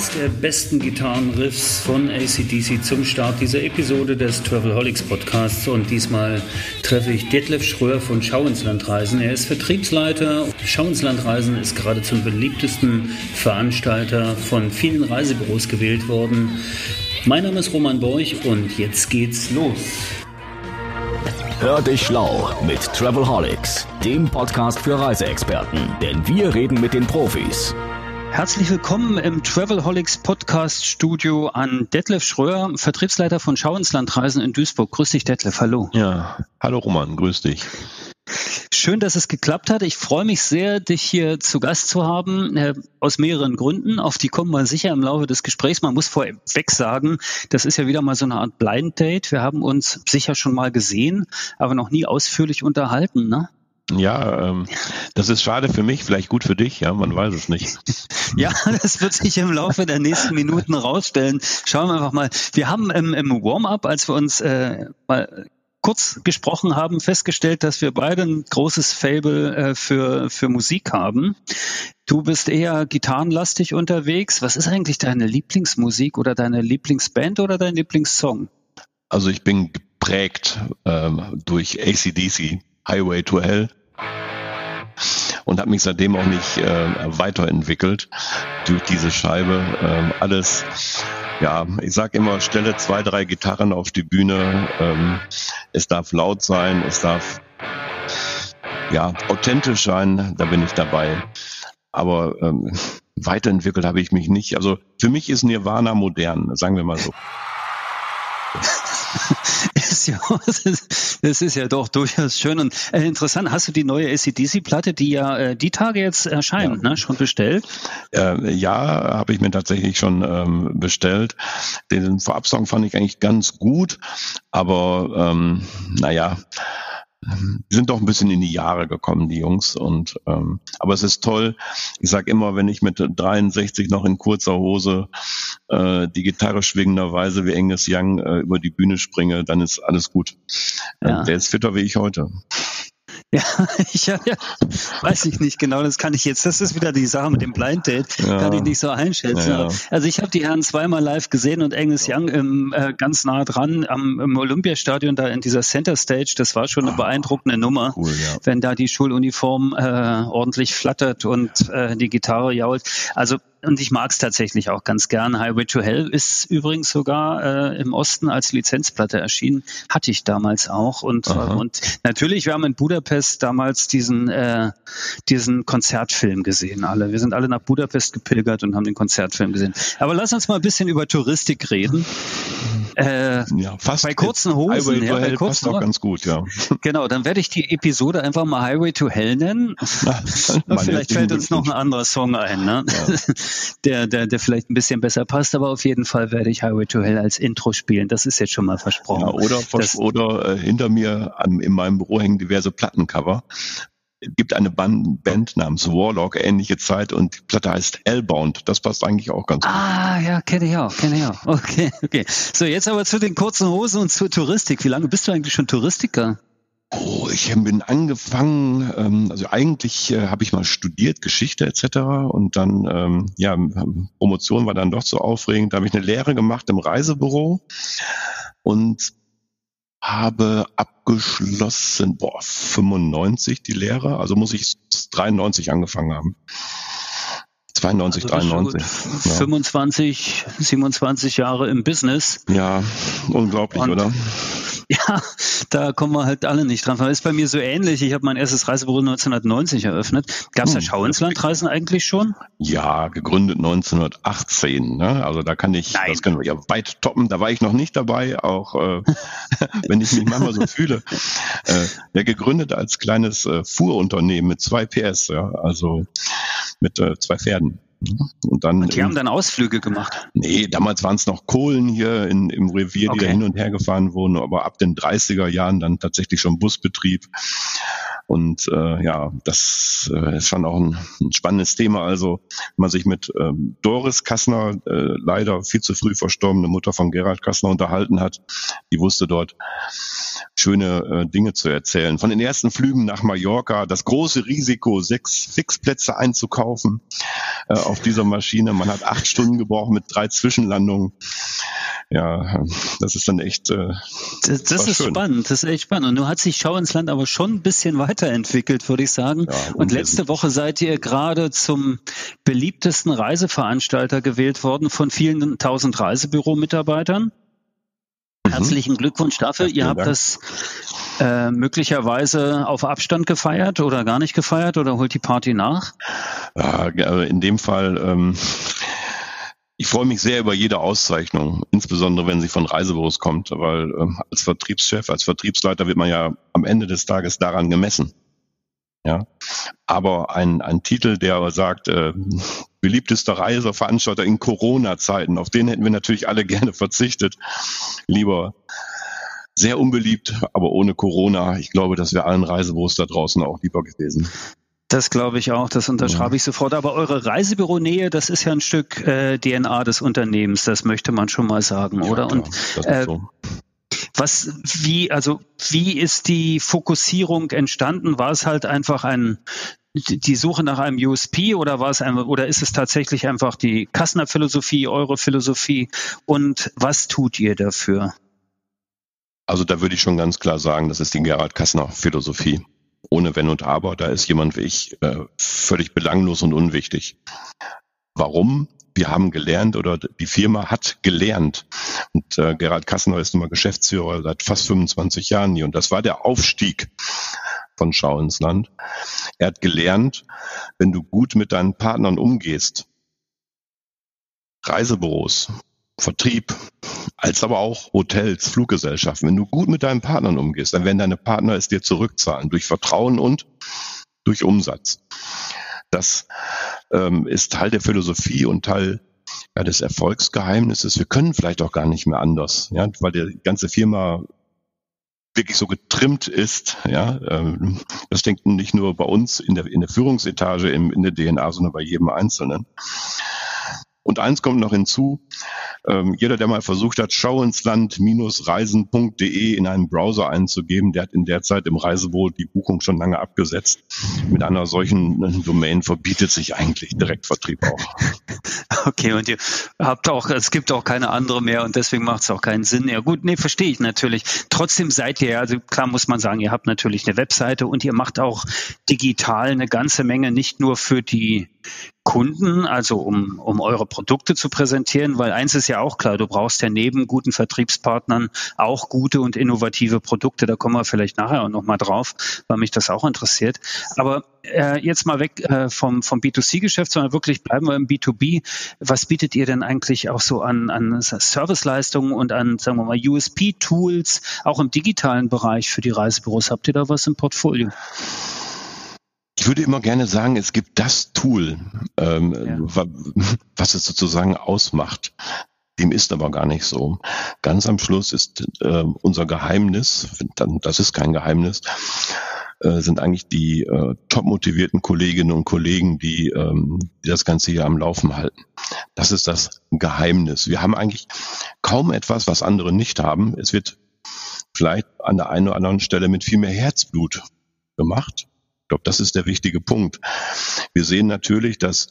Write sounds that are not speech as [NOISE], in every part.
eins der besten Gitarrenriffs von ACDC zum Start dieser Episode des Travelholics Podcasts und diesmal treffe ich Detlef Schröer von Schau ins Landreisen. Er ist Vertriebsleiter. Schau ins Landreisen ist gerade zum beliebtesten Veranstalter von vielen Reisebüros gewählt worden. Mein Name ist Roman Borch und jetzt geht's los. Hör dich schlau mit Travelholics, dem Podcast für Reiseexperten, denn wir reden mit den Profis. Herzlich willkommen im Travelholics Podcast Studio an Detlef Schröer, Vertriebsleiter von Schau ins Landreisen in Duisburg. Grüß dich, Detlef. Hallo. Ja, hallo Roman, grüß dich. Schön, dass es geklappt hat. Ich freue mich sehr, dich hier zu Gast zu haben, äh, aus mehreren Gründen. Auf die kommen wir sicher im Laufe des Gesprächs. Man muss vorweg sagen, das ist ja wieder mal so eine Art Blind Date. Wir haben uns sicher schon mal gesehen, aber noch nie ausführlich unterhalten, ne? Ja, ähm, das ist schade für mich, vielleicht gut für dich, ja, man weiß es nicht. [LAUGHS] ja, das wird sich im Laufe der nächsten Minuten rausstellen. Schauen wir einfach mal. Wir haben im, im Warm-up, als wir uns äh, mal kurz gesprochen haben, festgestellt, dass wir beide ein großes Fable äh, für, für Musik haben. Du bist eher gitarrenlastig unterwegs. Was ist eigentlich deine Lieblingsmusik oder deine Lieblingsband oder dein Lieblingssong? Also ich bin geprägt ähm, durch ACDC, Highway to Hell und habe mich seitdem auch nicht äh, weiterentwickelt durch diese Scheibe. Ähm, alles, ja, ich sage immer, stelle zwei, drei Gitarren auf die Bühne. Ähm, es darf laut sein, es darf ja authentisch sein, da bin ich dabei. Aber ähm, weiterentwickelt habe ich mich nicht. Also für mich ist Nirvana modern, sagen wir mal so. [LAUGHS] [LAUGHS] ist ja, das ist ja doch durchaus schön und äh, interessant. Hast du die neue ACDC-Platte, die ja äh, die Tage jetzt erscheint, ja. ne, schon bestellt? Äh, ja, habe ich mir tatsächlich schon ähm, bestellt. Den Vorabsong fand ich eigentlich ganz gut, aber ähm, naja, die sind doch ein bisschen in die Jahre gekommen, die Jungs. Und ähm, aber es ist toll. Ich sag immer, wenn ich mit 63 noch in kurzer Hose äh, die Gitarre schwingenderweise wie Angus Young äh, über die Bühne springe, dann ist alles gut. Ja. Der ist fitter wie ich heute. [LAUGHS] Ja, ich ja, ja, weiß ich nicht genau, das kann ich jetzt, das ist wieder die Sache mit dem Blind Date, ja. kann ich nicht so einschätzen. Ja, also ich habe die Herren zweimal live gesehen und Angus Young im, äh, ganz nah dran am, im Olympiastadion, da in dieser Center Stage, das war schon eine ah, beeindruckende Nummer, cool, wenn da die Schuluniform äh, ordentlich flattert und äh, die Gitarre jault. Also und ich mag es tatsächlich auch ganz gern. Highway to Hell ist übrigens sogar äh, im Osten als Lizenzplatte erschienen. Hatte ich damals auch. Und, und natürlich, wir haben in Budapest damals diesen, äh, diesen Konzertfilm gesehen, alle. Wir sind alle nach Budapest gepilgert und haben den Konzertfilm gesehen. Aber lass uns mal ein bisschen über Touristik reden. Äh, ja, fast bei kurzen Hosen. Highway ja, to Hell passt auch ganz gut, ja. [LAUGHS] Genau, dann werde ich die Episode einfach mal Highway to Hell nennen. [LAUGHS] Vielleicht fällt uns noch ein anderer Song ein. Ne? Ja. [LAUGHS] der, der, der vielleicht ein bisschen besser passt, aber auf jeden Fall werde ich Highway to Hell als Intro spielen. Das ist jetzt schon mal versprochen. Ja, oder das, oder äh, hinter mir an, in meinem Büro hängen diverse Plattencover. Es gibt eine Band, Band namens Warlock, ähnliche Zeit und die Platte heißt Hellbound. Das passt eigentlich auch ganz gut. Ah, ja, kenne ich auch, kenne ich auch. Okay, okay. So, jetzt aber zu den kurzen Hosen und zur Touristik. Wie lange bist du eigentlich schon Touristiker? Oh, ich bin angefangen, ähm, also eigentlich äh, habe ich mal studiert, Geschichte etc. Und dann, ähm, ja, Promotion war dann doch so aufregend. Da habe ich eine Lehre gemacht im Reisebüro und habe abgeschlossen, boah, 95 die Lehre, also muss ich 93 angefangen haben. 92, also 93. Ja. 25, 27 Jahre im Business. Ja, unglaublich, Und oder? [LAUGHS] Ja, da kommen wir halt alle nicht dran. Das ist bei mir so ähnlich. Ich habe mein erstes Reisebüro 1990 eröffnet. Gab es hm. ja Schau ins Landreisen eigentlich schon? Ja, gegründet 1918. Ne? Also da kann ich, Nein. das können wir ja weit toppen. Da war ich noch nicht dabei, auch äh, [LAUGHS] [LAUGHS] wenn ich mich manchmal so fühle. Äh, ja, gegründet als kleines äh, Fuhrunternehmen mit zwei PS, ja, also mit äh, zwei Pferden. Und dann. Und die haben dann Ausflüge gemacht? Nee, damals waren es noch Kohlen hier in, im Revier, die okay. da hin und her gefahren wurden, aber ab den 30er Jahren dann tatsächlich schon Busbetrieb. Und äh, ja, das äh, ist schon auch ein, ein spannendes Thema. Also, wenn man sich mit ähm, Doris Kassner, äh, leider viel zu früh verstorbene Mutter von Gerald Kassner, unterhalten hat, die wusste dort schöne äh, Dinge zu erzählen. Von den ersten Flügen nach Mallorca, das große Risiko, sechs Fixplätze einzukaufen äh, auf dieser Maschine. Man hat acht Stunden gebraucht mit drei Zwischenlandungen ja, das ist dann echt. Äh, das, das ist schön. spannend, das ist echt spannend. Und nun hat sich Schau ins Land aber schon ein bisschen weiterentwickelt, würde ich sagen. Ja, und letzte Woche seid ihr gerade zum beliebtesten Reiseveranstalter gewählt worden von vielen tausend Reisebüro-Mitarbeitern. Mhm. Herzlichen Glückwunsch dafür. Ja, ihr habt Dank. das äh, möglicherweise auf Abstand gefeiert oder gar nicht gefeiert oder holt die Party nach? Ja, in dem Fall ähm, ich freue mich sehr über jede Auszeichnung, insbesondere wenn sie von Reisebüros kommt, weil äh, als Vertriebschef, als Vertriebsleiter wird man ja am Ende des Tages daran gemessen. Ja, aber ein, ein Titel, der sagt, äh, beliebtester Reiseveranstalter in Corona-Zeiten, auf den hätten wir natürlich alle [LAUGHS] gerne verzichtet. Lieber sehr unbeliebt, aber ohne Corona. Ich glaube, das wäre allen Reisebüros da draußen auch lieber gewesen. Das glaube ich auch, das unterschreibe ja. ich sofort. Aber eure Reisebüronähe, das ist ja ein Stück äh, DNA des Unternehmens, das möchte man schon mal sagen, ja, oder? Klar, Und äh, so. was, wie, also wie ist die Fokussierung entstanden? War es halt einfach ein die Suche nach einem USP oder war es einfach, oder ist es tatsächlich einfach die Kassner Philosophie, eure Philosophie? Und was tut ihr dafür? Also da würde ich schon ganz klar sagen, das ist die Gerhard Kassner Philosophie ohne Wenn und Aber. Da ist jemand wie ich äh, völlig belanglos und unwichtig. Warum? Wir haben gelernt oder die Firma hat gelernt. Und äh, Gerald Kassner ist nun mal Geschäftsführer seit fast 25 Jahren hier. Und das war der Aufstieg von Schau ins Land. Er hat gelernt, wenn du gut mit deinen Partnern umgehst, Reisebüros, Vertrieb, als aber auch Hotels, Fluggesellschaften. Wenn du gut mit deinen Partnern umgehst, dann werden deine Partner es dir zurückzahlen durch Vertrauen und durch Umsatz. Das ähm, ist Teil der Philosophie und Teil ja, des Erfolgsgeheimnisses. Wir können vielleicht auch gar nicht mehr anders, ja, weil die ganze Firma wirklich so getrimmt ist. Ja, ähm, das denkt nicht nur bei uns in der, in der Führungsetage, im, in der DNA, sondern bei jedem Einzelnen. Und eins kommt noch hinzu, ähm, jeder, der mal versucht hat, schau ins Land-reisen.de in einen Browser einzugeben, der hat in der Zeit im Reisebüro die Buchung schon lange abgesetzt. Mit einer solchen äh, Domain verbietet sich eigentlich Direktvertrieb auch. [LAUGHS] Okay, und ihr habt auch, es gibt auch keine andere mehr und deswegen macht es auch keinen Sinn. Ja gut, nee, verstehe ich natürlich. Trotzdem seid ihr, also klar muss man sagen, ihr habt natürlich eine Webseite und ihr macht auch digital eine ganze Menge, nicht nur für die Kunden, also um, um eure Produkte zu präsentieren, weil eins ist ja auch klar, du brauchst ja neben guten Vertriebspartnern auch gute und innovative Produkte. Da kommen wir vielleicht nachher auch nochmal drauf, weil mich das auch interessiert. Aber äh, jetzt mal weg äh, vom, vom B2C-Geschäft, sondern wirklich bleiben wir im B2B. Was bietet ihr denn eigentlich auch so an, an Serviceleistungen und an, sagen wir mal, USP-Tools, auch im digitalen Bereich für die Reisebüros? Habt ihr da was im Portfolio? Ich würde immer gerne sagen, es gibt das Tool, ähm, ja. was es sozusagen ausmacht. Dem ist aber gar nicht so. Ganz am Schluss ist äh, unser Geheimnis, das ist kein Geheimnis, äh, sind eigentlich die äh, top motivierten Kolleginnen und Kollegen, die, ähm, die das Ganze hier am Laufen halten. Das ist das Geheimnis. Wir haben eigentlich kaum etwas, was andere nicht haben. Es wird vielleicht an der einen oder anderen Stelle mit viel mehr Herzblut gemacht glaube, das ist der wichtige Punkt. Wir sehen natürlich, dass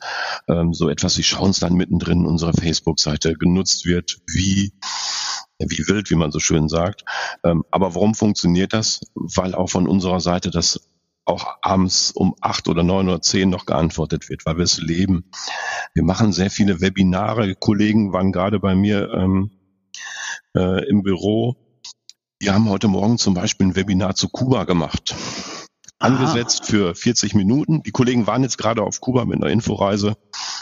ähm, so etwas wie Schauensland mittendrin unserer Facebook-Seite genutzt wird, wie wie wild, wie man so schön sagt. Ähm, aber warum funktioniert das? Weil auch von unserer Seite das auch abends um acht oder neun oder zehn noch geantwortet wird, weil wir es leben. Wir machen sehr viele Webinare. Kollegen waren gerade bei mir ähm, äh, im Büro. Die haben heute Morgen zum Beispiel ein Webinar zu Kuba gemacht angesetzt für 40 Minuten. Die Kollegen waren jetzt gerade auf Kuba mit einer Inforeise.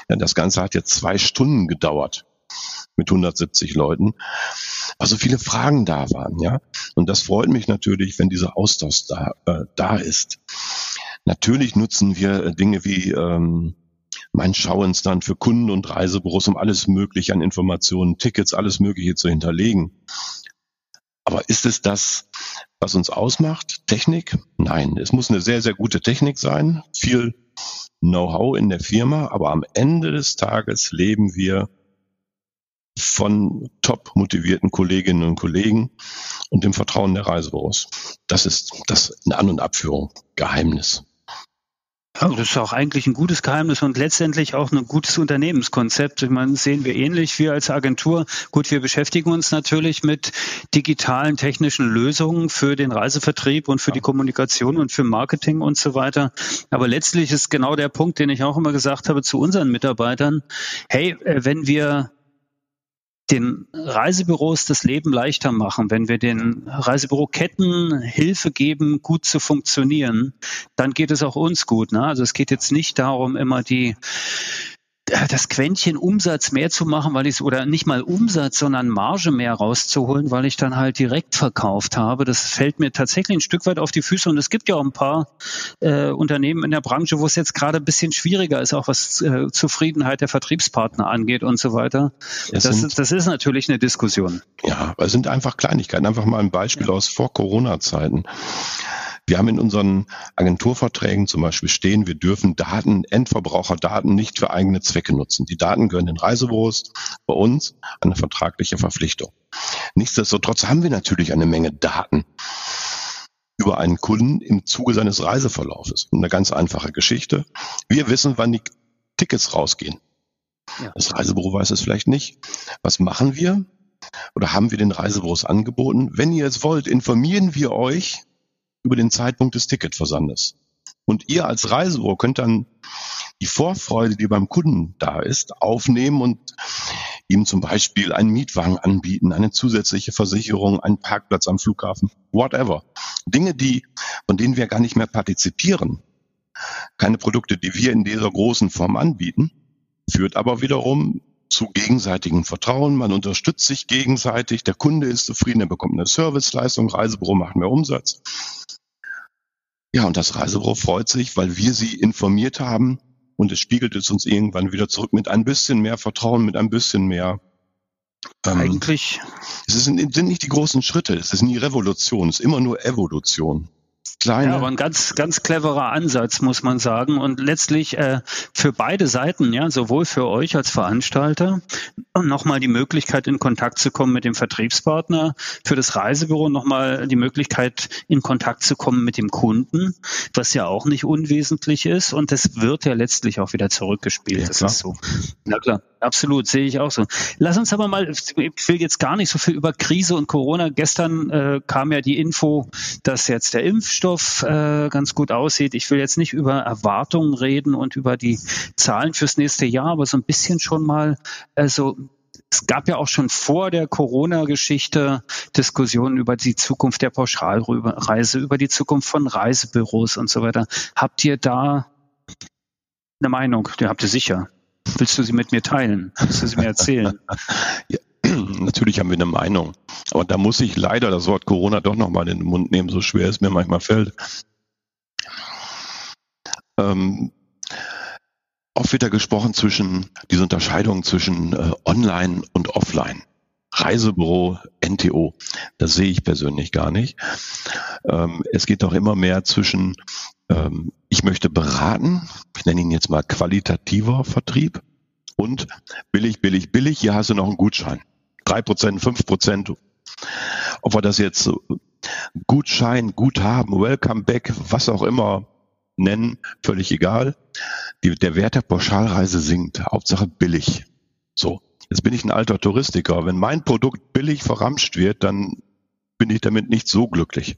Ja, das Ganze hat jetzt zwei Stunden gedauert mit 170 Leuten, weil so viele Fragen da waren, ja. Und das freut mich natürlich, wenn dieser Austausch da, äh, da ist. Natürlich nutzen wir äh, Dinge wie ähm, mein Schauinstand für Kunden und Reisebüros, um alles Mögliche an Informationen, Tickets, alles Mögliche zu hinterlegen. Aber ist es das, Was uns ausmacht? Technik? Nein, es muss eine sehr, sehr gute Technik sein, viel Know-how in der Firma, aber am Ende des Tages leben wir von top motivierten Kolleginnen und Kollegen und dem Vertrauen der Reisebüros. Das ist das in An- und Abführung Geheimnis. Ja, das ist auch eigentlich ein gutes Geheimnis und letztendlich auch ein gutes Unternehmenskonzept. Ich meine, sehen wir ähnlich wie als Agentur. Gut, wir beschäftigen uns natürlich mit digitalen technischen Lösungen für den Reisevertrieb und für die Kommunikation und für Marketing und so weiter. Aber letztlich ist genau der Punkt, den ich auch immer gesagt habe zu unseren Mitarbeitern. Hey, äh, wenn wir den Reisebüros das Leben leichter machen, wenn wir den Reisebüroketten Hilfe geben, gut zu funktionieren, dann geht es auch uns gut. Ne? Also es geht jetzt nicht darum, immer die das Quäntchen Umsatz mehr zu machen, weil ich oder nicht mal Umsatz, sondern Marge mehr rauszuholen, weil ich dann halt direkt verkauft habe. Das fällt mir tatsächlich ein Stück weit auf die Füße und es gibt ja auch ein paar äh, Unternehmen in der Branche, wo es jetzt gerade ein bisschen schwieriger ist, auch was äh, Zufriedenheit der Vertriebspartner angeht und so weiter. Das, das, sind, das ist natürlich eine Diskussion. Ja, es sind einfach Kleinigkeiten. Einfach mal ein Beispiel ja. aus vor Corona-Zeiten. Wir haben in unseren Agenturverträgen zum Beispiel stehen, wir dürfen Daten, Endverbraucherdaten nicht für eigene Zwecke nutzen. Die Daten gehören den Reisebüros, bei uns eine vertragliche Verpflichtung. Nichtsdestotrotz haben wir natürlich eine Menge Daten über einen Kunden im Zuge seines Reiseverlaufes. Eine ganz einfache Geschichte. Wir wissen, wann die Tickets rausgehen. Ja. Das Reisebüro weiß es vielleicht nicht. Was machen wir? Oder haben wir den Reisebüros angeboten? Wenn ihr es wollt, informieren wir euch über den Zeitpunkt des Ticketversandes. Und ihr als Reisebüro könnt dann die Vorfreude, die beim Kunden da ist, aufnehmen und ihm zum Beispiel einen Mietwagen anbieten, eine zusätzliche Versicherung, einen Parkplatz am Flughafen, whatever. Dinge, die, von denen wir gar nicht mehr partizipieren. Keine Produkte, die wir in dieser großen Form anbieten, führt aber wiederum zu gegenseitigem Vertrauen. Man unterstützt sich gegenseitig. Der Kunde ist zufrieden, er bekommt eine Serviceleistung, Reisebüro macht mehr Umsatz. Ja, und das Reisebüro freut sich, weil wir sie informiert haben und es spiegelt es uns irgendwann wieder zurück mit ein bisschen mehr Vertrauen, mit ein bisschen mehr. Ähm, Eigentlich. Es sind, sind nicht die großen Schritte, es ist nie Revolution, es ist immer nur Evolution kleine. Ja, aber ein ganz, ganz cleverer Ansatz, muss man sagen. Und letztlich äh, für beide Seiten, ja, sowohl für euch als Veranstalter, nochmal die Möglichkeit, in Kontakt zu kommen mit dem Vertriebspartner, für das Reisebüro nochmal die Möglichkeit, in Kontakt zu kommen mit dem Kunden, was ja auch nicht unwesentlich ist. Und das wird ja letztlich auch wieder zurückgespielt. Ja, das ist so. Na klar. Absolut, sehe ich auch so. Lass uns aber mal, ich will jetzt gar nicht so viel über Krise und Corona. Gestern äh, kam ja die Info, dass jetzt der Impfstoff äh, ganz gut aussieht. Ich will jetzt nicht über Erwartungen reden und über die Zahlen fürs nächste Jahr, aber so ein bisschen schon mal, also es gab ja auch schon vor der Corona-Geschichte Diskussionen über die Zukunft der Pauschalreise, über die Zukunft von Reisebüros und so weiter. Habt ihr da eine Meinung? Die habt ihr sicher. Willst du sie mit mir teilen? Willst du sie mir erzählen? [LAUGHS] ja, [CLEARS THROAT] natürlich haben wir eine Meinung. Aber da muss ich leider das Wort Corona doch nochmal in den Mund nehmen, so schwer es mir manchmal fällt. Ähm, oft wird da gesprochen zwischen, diese Unterscheidung zwischen äh, Online und Offline. Reisebüro, NTO. Das sehe ich persönlich gar nicht. Ähm, es geht doch immer mehr zwischen ähm, ich möchte beraten, ich nenne ihn jetzt mal qualitativer Vertrieb und billig, billig, billig, hier hast du noch einen Gutschein. Drei Prozent, fünf Prozent. Ob wir das jetzt Gutschein, Guthaben, Welcome Back, was auch immer nennen, völlig egal. Die, der Wert der Pauschalreise sinkt. Hauptsache billig. So. Jetzt bin ich ein alter Touristiker. Wenn mein Produkt billig verramscht wird, dann bin ich damit nicht so glücklich.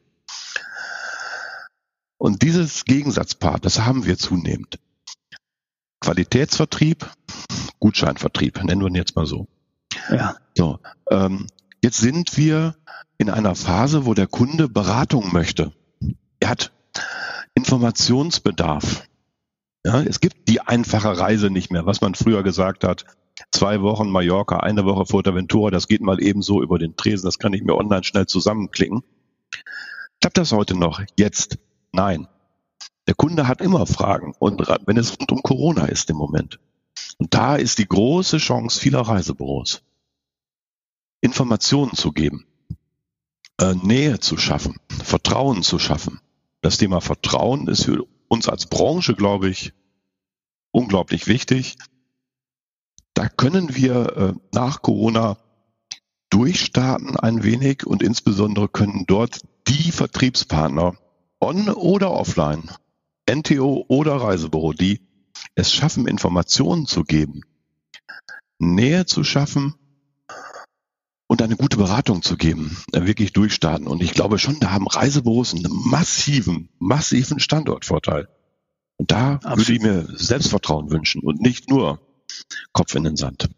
Und dieses Gegensatzpaar, das haben wir zunehmend. Qualitätsvertrieb, Gutscheinvertrieb, nennen wir ihn jetzt mal so. Ja. So, ähm, jetzt sind wir in einer Phase, wo der Kunde Beratung möchte. Er hat Informationsbedarf. Ja, es gibt die einfache Reise nicht mehr, was man früher gesagt hat. Zwei Wochen Mallorca, eine Woche Fuerteventura, das geht mal eben so über den Tresen, das kann ich mir online schnell zusammenklicken. Klappt das heute noch? Jetzt? Nein. Der Kunde hat immer Fragen und wenn es rund um Corona ist im Moment. Und da ist die große Chance vieler Reisebüros, Informationen zu geben. äh, Nähe zu schaffen, Vertrauen zu schaffen. Das Thema Vertrauen ist für uns als Branche, glaube ich, unglaublich wichtig. Da können wir äh, nach Corona durchstarten ein wenig und insbesondere können dort die Vertriebspartner on oder offline, NTO oder Reisebüro, die es schaffen, Informationen zu geben, Nähe zu schaffen und eine gute Beratung zu geben, äh, wirklich durchstarten. Und ich glaube schon, da haben Reisebüros einen massiven, massiven Standortvorteil. Und da Absolut. würde ich mir Selbstvertrauen wünschen und nicht nur Kopf in den Sand.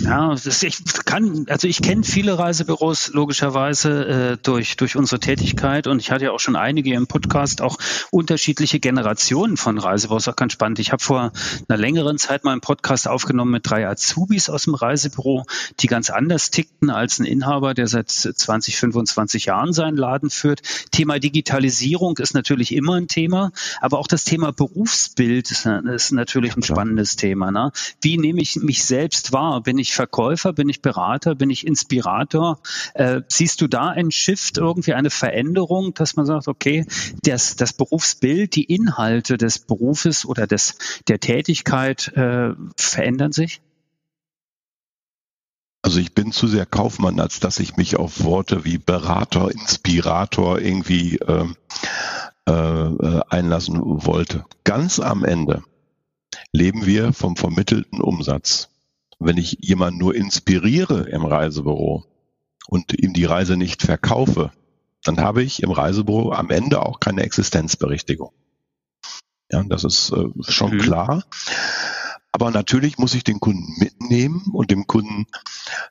Ja, ist, ich kann, also ich kenne viele Reisebüros logischerweise äh, durch durch unsere Tätigkeit und ich hatte ja auch schon einige im Podcast auch unterschiedliche Generationen von Reisebüros. Auch ganz spannend. Ich habe vor einer längeren Zeit mal einen Podcast aufgenommen mit drei Azubis aus dem Reisebüro, die ganz anders tickten als ein Inhaber, der seit 20, 25 Jahren seinen Laden führt. Thema Digitalisierung ist natürlich immer ein Thema, aber auch das Thema Berufsbild ist, ist natürlich ein spannendes Thema. Ne? Wie wie nehme ich mich selbst wahr? Bin ich Verkäufer? Bin ich Berater? Bin ich Inspirator? Äh, siehst du da ein Shift, irgendwie eine Veränderung, dass man sagt, okay, das, das Berufsbild, die Inhalte des Berufes oder des, der Tätigkeit äh, verändern sich? Also ich bin zu sehr Kaufmann, als dass ich mich auf Worte wie Berater, Inspirator irgendwie ähm, äh, äh, einlassen wollte. Ganz am Ende leben wir vom vermittelten Umsatz. Wenn ich jemanden nur inspiriere im Reisebüro und ihm die Reise nicht verkaufe, dann habe ich im Reisebüro am Ende auch keine Existenzberichtigung. Ja, das ist äh, schon mhm. klar. Aber natürlich muss ich den Kunden mitnehmen und dem Kunden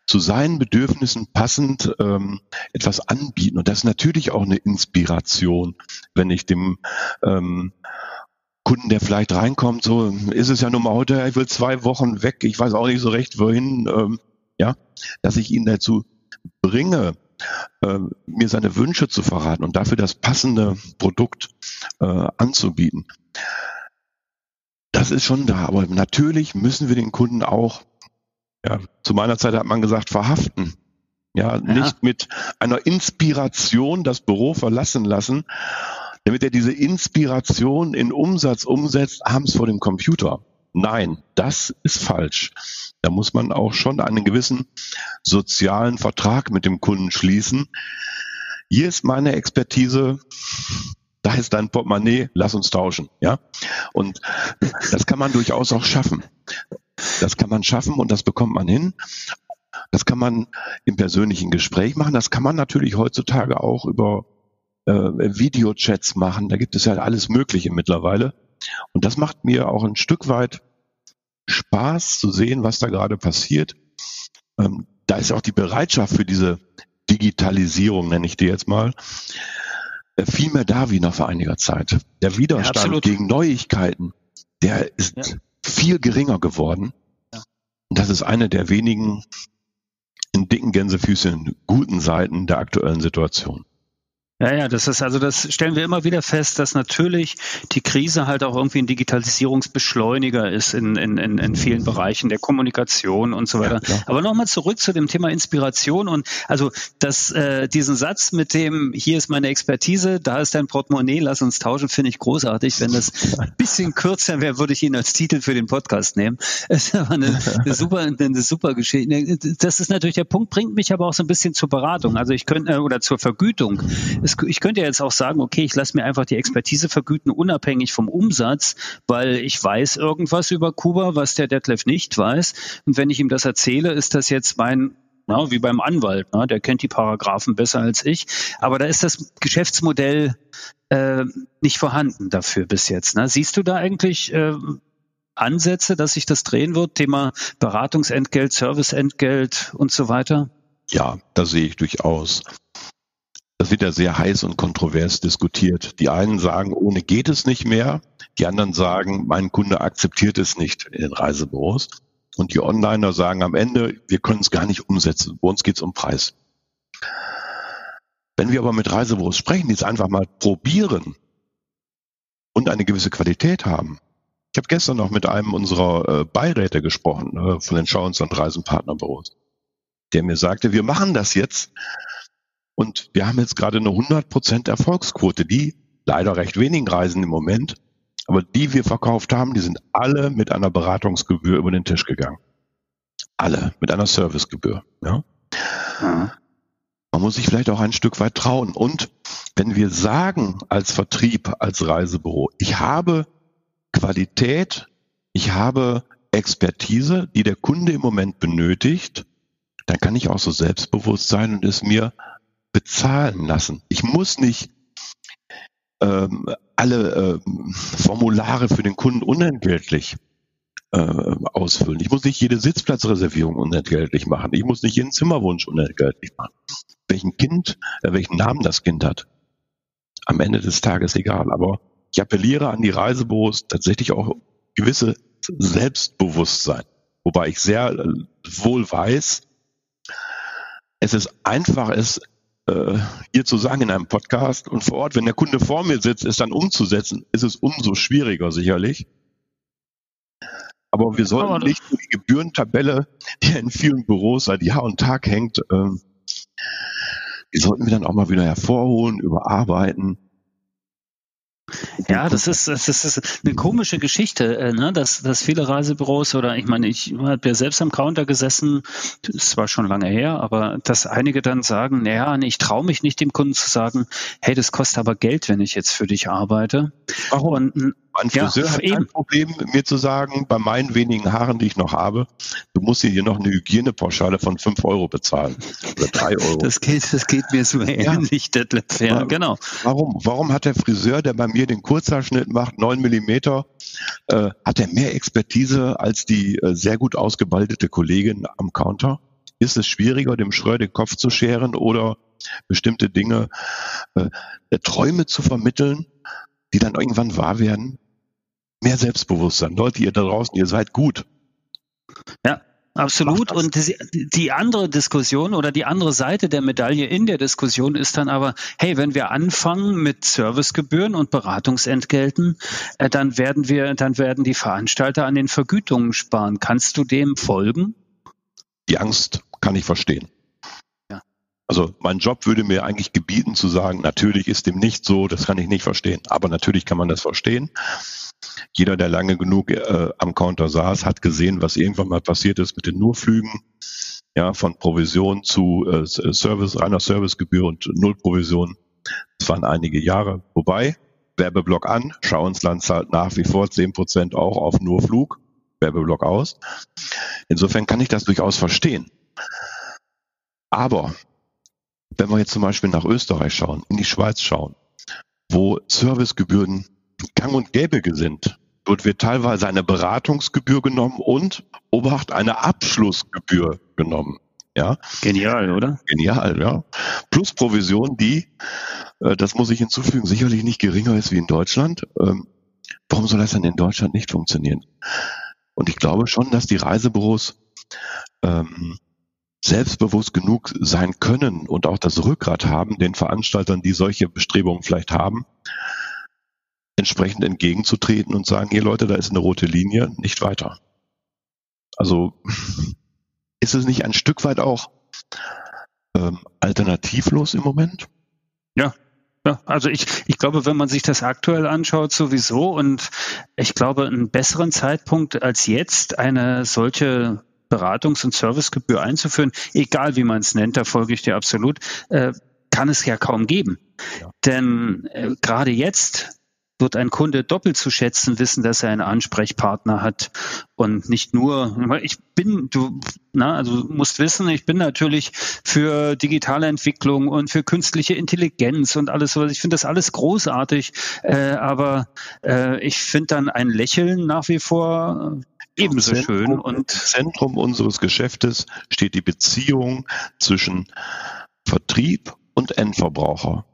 zu seinen Bedürfnissen passend ähm, etwas anbieten. Und das ist natürlich auch eine Inspiration, wenn ich dem ähm, Kunden, der vielleicht reinkommt, so ist es ja nun mal heute, ich will zwei Wochen weg, ich weiß auch nicht so recht, wohin, ähm, ja, dass ich ihn dazu bringe, äh, mir seine Wünsche zu verraten und dafür das passende Produkt äh, anzubieten. Das ist schon da, aber natürlich müssen wir den Kunden auch, ja, zu meiner Zeit hat man gesagt, verhaften. Ja, ja. nicht mit einer Inspiration das Büro verlassen lassen damit er diese Inspiration in Umsatz umsetzt, abends vor dem Computer. Nein, das ist falsch. Da muss man auch schon einen gewissen sozialen Vertrag mit dem Kunden schließen. Hier ist meine Expertise, da ist dein Portemonnaie, lass uns tauschen, ja. Und das kann man durchaus auch schaffen. Das kann man schaffen und das bekommt man hin. Das kann man im persönlichen Gespräch machen. Das kann man natürlich heutzutage auch über äh, Videochats machen. Da gibt es ja alles Mögliche mittlerweile. Und das macht mir auch ein Stück weit Spaß zu sehen, was da gerade passiert. Ähm, da ist auch die Bereitschaft für diese Digitalisierung, nenne ich die jetzt mal, äh, viel mehr da wie noch vor einiger Zeit. Der Widerstand ja, gegen Neuigkeiten, der ist ja. viel geringer geworden. Ja. Und das ist eine der wenigen in dicken Gänsefüßchen guten Seiten der aktuellen Situation. Ja, ja, das ist also das stellen wir immer wieder fest, dass natürlich die Krise halt auch irgendwie ein Digitalisierungsbeschleuniger ist in, in, in, in vielen Bereichen der Kommunikation und so weiter. Ja, Aber nochmal zurück zu dem Thema Inspiration und also das, äh, diesen Satz mit dem hier ist meine Expertise, da ist dein Portemonnaie, lass uns tauschen, finde ich großartig. Wenn das ein bisschen kürzer wäre, würde ich ihn als Titel für den Podcast nehmen. [LAUGHS] Das ist aber eine, eine super, eine super Geschichte. Das ist natürlich der Punkt, bringt mich aber auch so ein bisschen zur Beratung. Also ich könnte äh, oder zur Vergütung es, ich könnte jetzt auch sagen, okay, ich lasse mir einfach die Expertise vergüten, unabhängig vom Umsatz, weil ich weiß irgendwas über Kuba, was der Detlef nicht weiß. Und wenn ich ihm das erzähle, ist das jetzt mein ja, wie beim Anwalt, ne? der kennt die Paragraphen besser als ich. Aber da ist das Geschäftsmodell äh, nicht vorhanden dafür bis jetzt. Ne? Siehst du da eigentlich äh, Ansätze, dass sich das drehen wird? Thema Beratungsentgelt, Serviceentgelt und so weiter? Ja, da sehe ich durchaus. Das wird ja sehr heiß und kontrovers diskutiert. Die einen sagen, ohne geht es nicht mehr. Die anderen sagen, mein Kunde akzeptiert es nicht in den Reisebüros. Und die Onliner sagen am Ende, wir können es gar nicht umsetzen. Bei uns geht es um Preis. Wenn wir aber mit Reisebüros sprechen, die es einfach mal probieren und eine gewisse Qualität haben. Ich habe gestern noch mit einem unserer äh, Beiräte gesprochen, äh, von den Schau- und Reisenpartnerbüros, der mir sagte, wir machen das jetzt, Und wir haben jetzt gerade eine 100% Erfolgsquote, die leider recht wenigen Reisen im Moment, aber die wir verkauft haben, die sind alle mit einer Beratungsgebühr über den Tisch gegangen. Alle mit einer Servicegebühr. Ja? Mhm. Man muss sich vielleicht auch ein Stück weit trauen. Und wenn wir sagen als Vertrieb, als Reisebüro, ich habe Qualität, ich habe Expertise, die der Kunde im Moment benötigt, dann kann ich auch so selbstbewusst sein und es mir bezahlen lassen. Ich muss nicht ähm, alle ähm, Formulare für den Kunden unentgeltlich äh, ausfüllen. Ich muss nicht jede Sitzplatzreservierung unentgeltlich machen. Ich muss nicht jeden Zimmerwunsch unentgeltlich machen. Welchen Kind, äh, welchen Namen das Kind hat, am Ende des Tages egal. Aber ich appelliere an die Reisebüros tatsächlich auch gewisse Selbstbewusstsein. Wobei ich sehr äh, wohl weiß, es ist einfach, es äh, hier zu sagen in einem Podcast und vor Ort, wenn der Kunde vor mir sitzt, es dann umzusetzen, ist es umso schwieriger sicherlich. Aber wir sollten Aber nicht nur die Gebührentabelle, die in vielen Büros seit Jahr und Tag hängt, ähm, die sollten wir dann auch mal wieder hervorholen, überarbeiten ja, das ist, das ist eine komische Geschichte, äh, ne? dass, dass viele Reisebüros oder ich meine, ich habe ja selbst am Counter gesessen, das ist zwar schon lange her, aber dass einige dann sagen, naja, ich traue mich nicht dem Kunden zu sagen, hey, das kostet aber Geld, wenn ich jetzt für dich arbeite. Warum? Und, ein Friseur ja, hat eben. ein Problem, mir zu sagen, bei meinen wenigen Haaren, die ich noch habe, du musst hier noch eine Hygienepauschale von fünf Euro bezahlen. Oder drei [LAUGHS] Euro. Das geht, das geht mir so ja. ähnlich, Detlef. Ja, genau. Warum? Warum hat der Friseur, der bei mir den Kurzhaarschnitt macht, neun Millimeter, äh, hat er mehr Expertise als die äh, sehr gut ausgebaldete Kollegin am Counter? Ist es schwieriger, dem Schröer den Kopf zu scheren oder bestimmte Dinge, äh, Träume zu vermitteln, die dann irgendwann wahr werden? Mehr Selbstbewusstsein. Leute, ihr da draußen, ihr seid gut. Ja, Absolut. Und die andere Diskussion oder die andere Seite der Medaille in der Diskussion ist dann aber, hey, wenn wir anfangen mit Servicegebühren und Beratungsentgelten, äh, dann werden wir, dann werden die Veranstalter an den Vergütungen sparen. Kannst du dem folgen? Die Angst kann ich verstehen. Ja. Also mein Job würde mir eigentlich gebieten zu sagen, natürlich ist dem nicht so, das kann ich nicht verstehen. Aber natürlich kann man das verstehen. Jeder, der lange genug äh, am Counter saß, hat gesehen, was irgendwann mal passiert ist mit den Nurflügen. Ja, von Provision zu äh, Service, reiner Servicegebühr und Null Provision. Das waren einige Jahre. Wobei, Werbeblock an, Schauensland zahlt nach wie vor 10 Prozent auch auf Nurflug, Werbeblock aus. Insofern kann ich das durchaus verstehen. Aber wenn wir jetzt zum Beispiel nach Österreich schauen, in die Schweiz schauen, wo Servicegebühren gang und gäbe sind. Dort wird teilweise eine Beratungsgebühr genommen und, Obacht, eine Abschlussgebühr genommen. Ja. Genial, oder? Genial, ja. Plus Provision, die, äh, das muss ich hinzufügen, sicherlich nicht geringer ist wie in Deutschland. Ähm, warum soll das denn in Deutschland nicht funktionieren? Und ich glaube schon, dass die Reisebüros ähm, selbstbewusst genug sein können und auch das Rückgrat haben, den Veranstaltern, die solche Bestrebungen vielleicht haben, entsprechend entgegenzutreten und sagen, hier Leute, da ist eine rote Linie, nicht weiter. Also [LAUGHS] ist es nicht ein Stück weit auch ähm, alternativlos im Moment? Ja, ja, also ich, ich glaube, wenn man sich das aktuell anschaut, sowieso und ich glaube, einen besseren Zeitpunkt als jetzt eine solche Beratungs- und Servicegebühr einzuführen, egal wie man es nennt, da folge ich dir absolut, äh, kann es ja kaum geben. Ja. Denn äh, gerade jetzt wird ein Kunde doppelt zu schätzen wissen, dass er einen Ansprechpartner hat und nicht nur, ich bin, du, na, also du musst wissen, ich bin natürlich für digitale Entwicklung und für künstliche Intelligenz und alles sowas. Ich finde das alles großartig, äh, aber äh, ich finde dann ein Lächeln nach wie vor ebenso Zentrum, schön. Und im Zentrum unseres Geschäftes steht die Beziehung zwischen Vertrieb und Endverbraucher.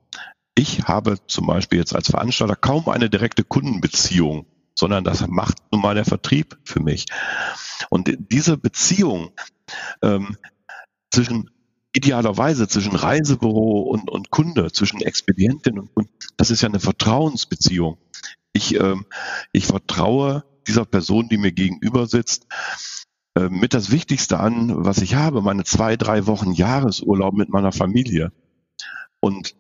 Ich habe zum Beispiel jetzt als Veranstalter kaum eine direkte Kundenbeziehung, sondern das macht nun mal der Vertrieb für mich. Und diese Beziehung ähm, zwischen idealerweise zwischen Reisebüro und, und Kunde, zwischen Expedientin und Kunde, das ist ja eine Vertrauensbeziehung. Ich, ähm, ich vertraue dieser Person, die mir gegenüber sitzt, äh, mit das Wichtigste an, was ich habe, meine zwei, drei Wochen Jahresurlaub mit meiner Familie. Und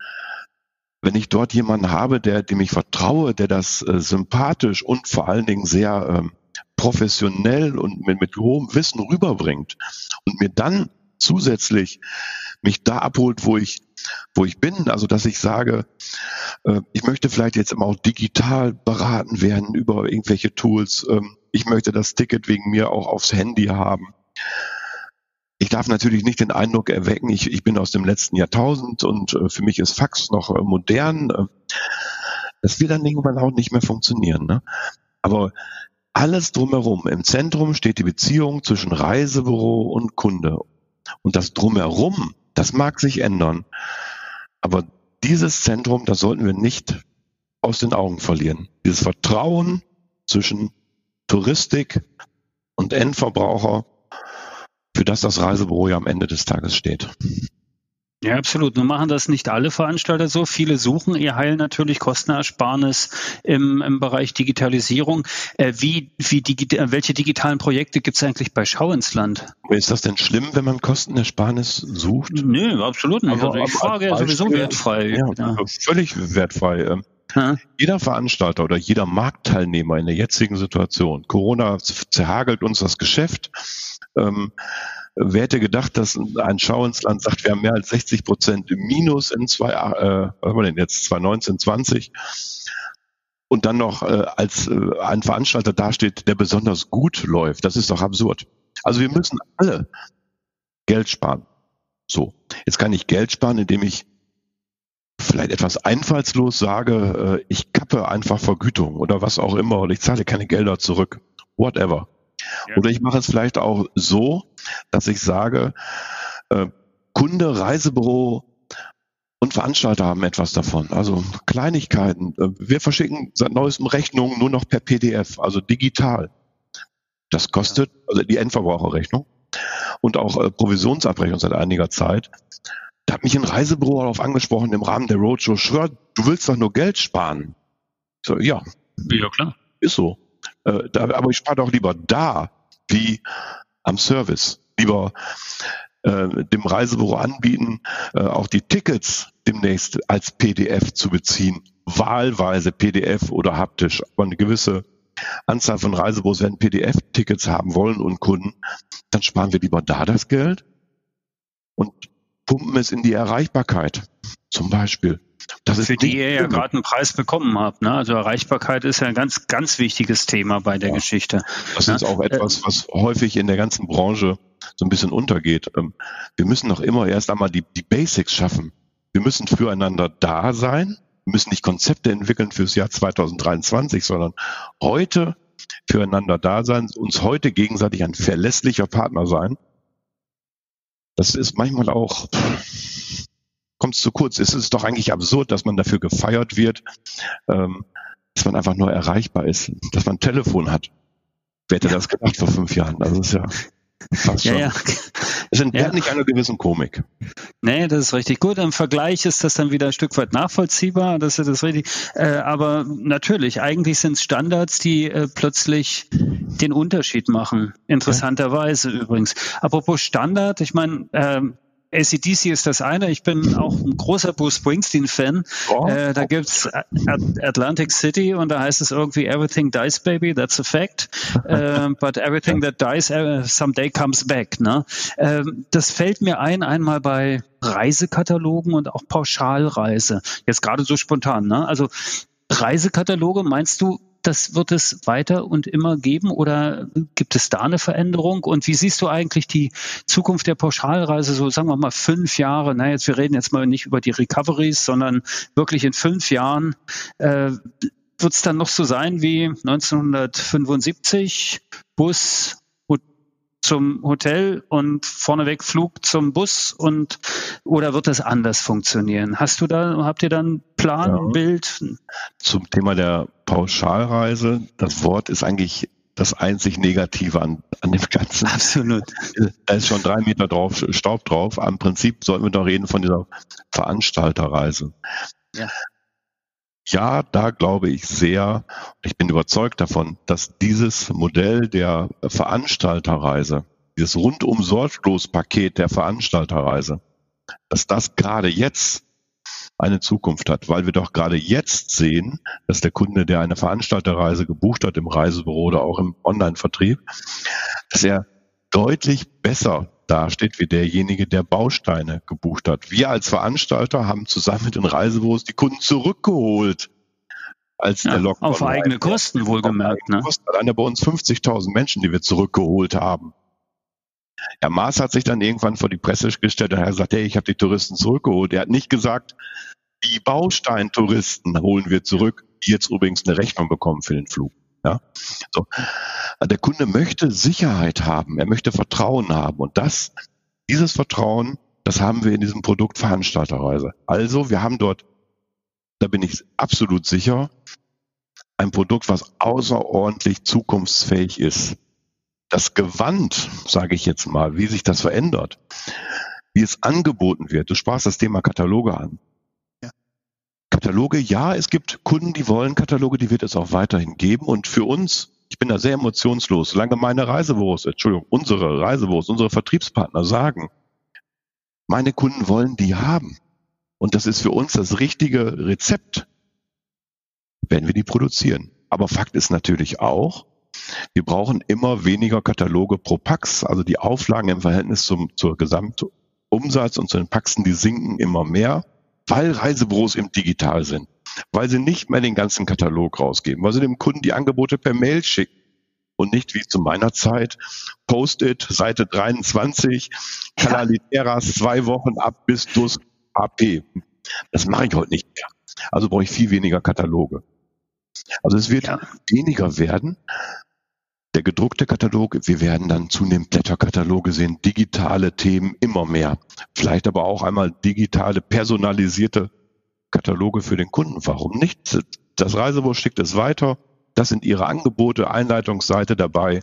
wenn ich dort jemanden habe, der, dem ich vertraue, der das äh, sympathisch und vor allen Dingen sehr ähm, professionell und mit, mit hohem Wissen rüberbringt und mir dann zusätzlich mich da abholt, wo ich wo ich bin, also dass ich sage, äh, ich möchte vielleicht jetzt immer auch digital beraten werden über irgendwelche Tools. Ähm, ich möchte das Ticket wegen mir auch aufs Handy haben. Ich darf natürlich nicht den Eindruck erwecken, ich, ich bin aus dem letzten Jahrtausend und äh, für mich ist Fax noch äh, modern. Äh, das wird dann irgendwann auch nicht mehr funktionieren. Ne? Aber alles drumherum. Im Zentrum steht die Beziehung zwischen Reisebüro und Kunde. Und das drumherum, das mag sich ändern. Aber dieses Zentrum, das sollten wir nicht aus den Augen verlieren. Dieses Vertrauen zwischen Touristik und Endverbraucher, für das das Reisebüro ja am Ende des Tages steht. Ja, absolut. Nun machen das nicht alle Veranstalter so. Viele suchen ihr Heil natürlich Kostenersparnis im, im Bereich Digitalisierung. Äh, wie, wie digi welche digitalen Projekte gibt es eigentlich bei Schau ins Land? Ist das denn schlimm, wenn man Kostenersparnis sucht? Nö, absolut nicht. Aber, also ich frage ja sowieso wertfrei. Ja, ja. Völlig wertfrei. Jeder Veranstalter oder jeder Marktteilnehmer in der jetzigen Situation, Corona zerhagelt uns das Geschäft. Ähm, Wer hätte gedacht, dass ein Schau ins Land sagt, wir haben mehr als 60 Prozent im Minus in zwei, äh, was haben wir denn jetzt, 2019, 20 und dann noch äh, als äh, ein Veranstalter dasteht, der besonders gut läuft. Das ist doch absurd. Also wir müssen alle Geld sparen. So, jetzt kann ich Geld sparen, indem ich vielleicht etwas einfallslos sage, äh, ich kappe einfach Vergütung oder was auch immer oder ich zahle keine Gelder zurück. Whatever. Oder ich mache es vielleicht auch so, dass ich sage, äh, Kunde, Reisebüro und Veranstalter haben etwas davon. Also Kleinigkeiten. Äh, wir verschicken seit neuestem Rechnungen nur noch per PDF, also digital. Das kostet, also die Endverbraucherrechnung und auch äh, Provisionsabrechnung seit einiger Zeit. Da hat mich ein Reisebüro darauf angesprochen im Rahmen der Roadshow, schwör, du willst doch nur Geld sparen. So, ja. Ja, klar. Ist so. Äh, da, aber ich spare doch lieber da wie am Service. Lieber äh, dem Reisebüro anbieten, äh, auch die Tickets demnächst als PDF zu beziehen. Wahlweise PDF oder haptisch. Aber eine gewisse Anzahl von Reisebüros werden PDF-Tickets haben wollen und Kunden. Dann sparen wir lieber da das Geld und pumpen es in die Erreichbarkeit. Zum Beispiel. Das ist für die ihr ja gerade einen Preis bekommen habt. Ne? Also Erreichbarkeit ist ja ein ganz, ganz wichtiges Thema bei der ja. Geschichte. Das ne? ist auch etwas, was häufig in der ganzen Branche so ein bisschen untergeht. Ähm, wir müssen noch immer erst einmal die, die Basics schaffen. Wir müssen füreinander da sein. Wir müssen nicht Konzepte entwickeln fürs Jahr 2023, sondern heute füreinander da sein, uns heute gegenseitig ein verlässlicher Partner sein. Das ist manchmal auch kommt es zu kurz. Es ist doch eigentlich absurd, dass man dafür gefeiert wird, ähm, dass man einfach nur erreichbar ist, dass man ein Telefon hat. Wer hätte ja. das gedacht vor fünf Jahren? Also ist ja fast schon. Ja, ja. Es entbehrt ja. nicht einer gewissen Komik. Nee, das ist richtig gut. Im Vergleich ist das dann wieder ein Stück weit nachvollziehbar. Das ist das richtig. Äh, aber natürlich, eigentlich sind es Standards, die äh, plötzlich den Unterschied machen. Interessanterweise ja. übrigens. Apropos Standard, ich meine, ähm, ACDC ist das eine. Ich bin auch ein großer Bruce Springsteen-Fan. Oh. Äh, da gibt's Atlantic City und da heißt es irgendwie Everything dies, baby, that's a fact. uh, [LAUGHS] but everything that dies uh, someday comes back. Ne? Uh, das fällt mir ein, einmal bei Reisekatalogen und auch Pauschalreise. Jetzt gerade so spontan. Ne? Also Reisekataloge, meinst du, das wird es weiter und immer geben oder gibt es da eine Veränderung? Und wie siehst du eigentlich die Zukunft der Pauschalreise, so sagen wir mal fünf Jahre? Na, jetzt, wir reden jetzt mal nicht über die Recoveries, sondern wirklich in fünf Jahren. Äh, wird es dann noch so sein wie 1975? Bus, zum Hotel und vorneweg Flug zum Bus und oder wird das anders funktionieren? Hast du da, habt ihr dann Plan, ja. Bild? Zum Thema der Pauschalreise, das Wort ist eigentlich das einzig Negative an, an dem Ganzen. Absolut. [LAUGHS] Da ist schon drei Meter drauf, Staub drauf. Am Prinzip sollten wir doch reden von dieser Veranstalterreise. Ja. Ja, da glaube ich sehr, ich bin überzeugt davon, dass dieses Modell der Veranstalterreise, dieses rundum sorglos Paket der Veranstalterreise, dass das gerade jetzt eine Zukunft hat, weil wir doch gerade jetzt sehen, dass der Kunde, der eine Veranstalterreise gebucht hat im Reisebüro oder auch im Online-Vertrieb, dass er deutlich besser dasteht wie derjenige, der Bausteine gebucht hat. Wir als Veranstalter haben zusammen mit den Reisebüros die Kunden zurückgeholt. Als ja, der Lockdown auf eigene Kosten wohlgemerkt. Ne? Kosten hat einer bei uns 50.000 Menschen, die wir zurückgeholt haben. Herr Maas hat sich dann irgendwann vor die Presse gestellt und hat gesagt, hey, ich habe die Touristen zurückgeholt. Er hat nicht gesagt, die Bausteintouristen holen wir zurück, die jetzt übrigens eine Rechnung bekommen für den Flug. Ja, so. Der Kunde möchte Sicherheit haben, er möchte Vertrauen haben und das, dieses Vertrauen, das haben wir in diesem Produkt Veranstalterreise. Also wir haben dort, da bin ich absolut sicher, ein Produkt, was außerordentlich zukunftsfähig ist. Das Gewand, sage ich jetzt mal, wie sich das verändert, wie es angeboten wird. Du sprachst das Thema Kataloge an. Kataloge, ja, es gibt Kunden, die wollen Kataloge, die wird es auch weiterhin geben. Und für uns, ich bin da sehr emotionslos, solange meine Reisewurst, Entschuldigung, unsere Reisewurst, unsere Vertriebspartner sagen, meine Kunden wollen die haben. Und das ist für uns das richtige Rezept, wenn wir die produzieren. Aber Fakt ist natürlich auch, wir brauchen immer weniger Kataloge pro Pax. Also die Auflagen im Verhältnis zum, zur Gesamtumsatz und zu den Paxen, die sinken immer mehr weil Reisebüros eben digital sind, weil sie nicht mehr den ganzen Katalog rausgeben, weil sie dem Kunden die Angebote per Mail schicken und nicht wie zu meiner Zeit Post-it, Seite 23, Canaliteras zwei Wochen ab bis DUS AP. Das mache ich heute nicht mehr. Also brauche ich viel weniger Kataloge. Also es wird ja. weniger werden, der gedruckte Katalog, wir werden dann zunehmend Blätterkataloge sehen, digitale Themen immer mehr. Vielleicht aber auch einmal digitale, personalisierte Kataloge für den Kunden. Warum nicht? Das Reisebüro schickt es weiter. Das sind ihre Angebote, Einleitungsseite dabei.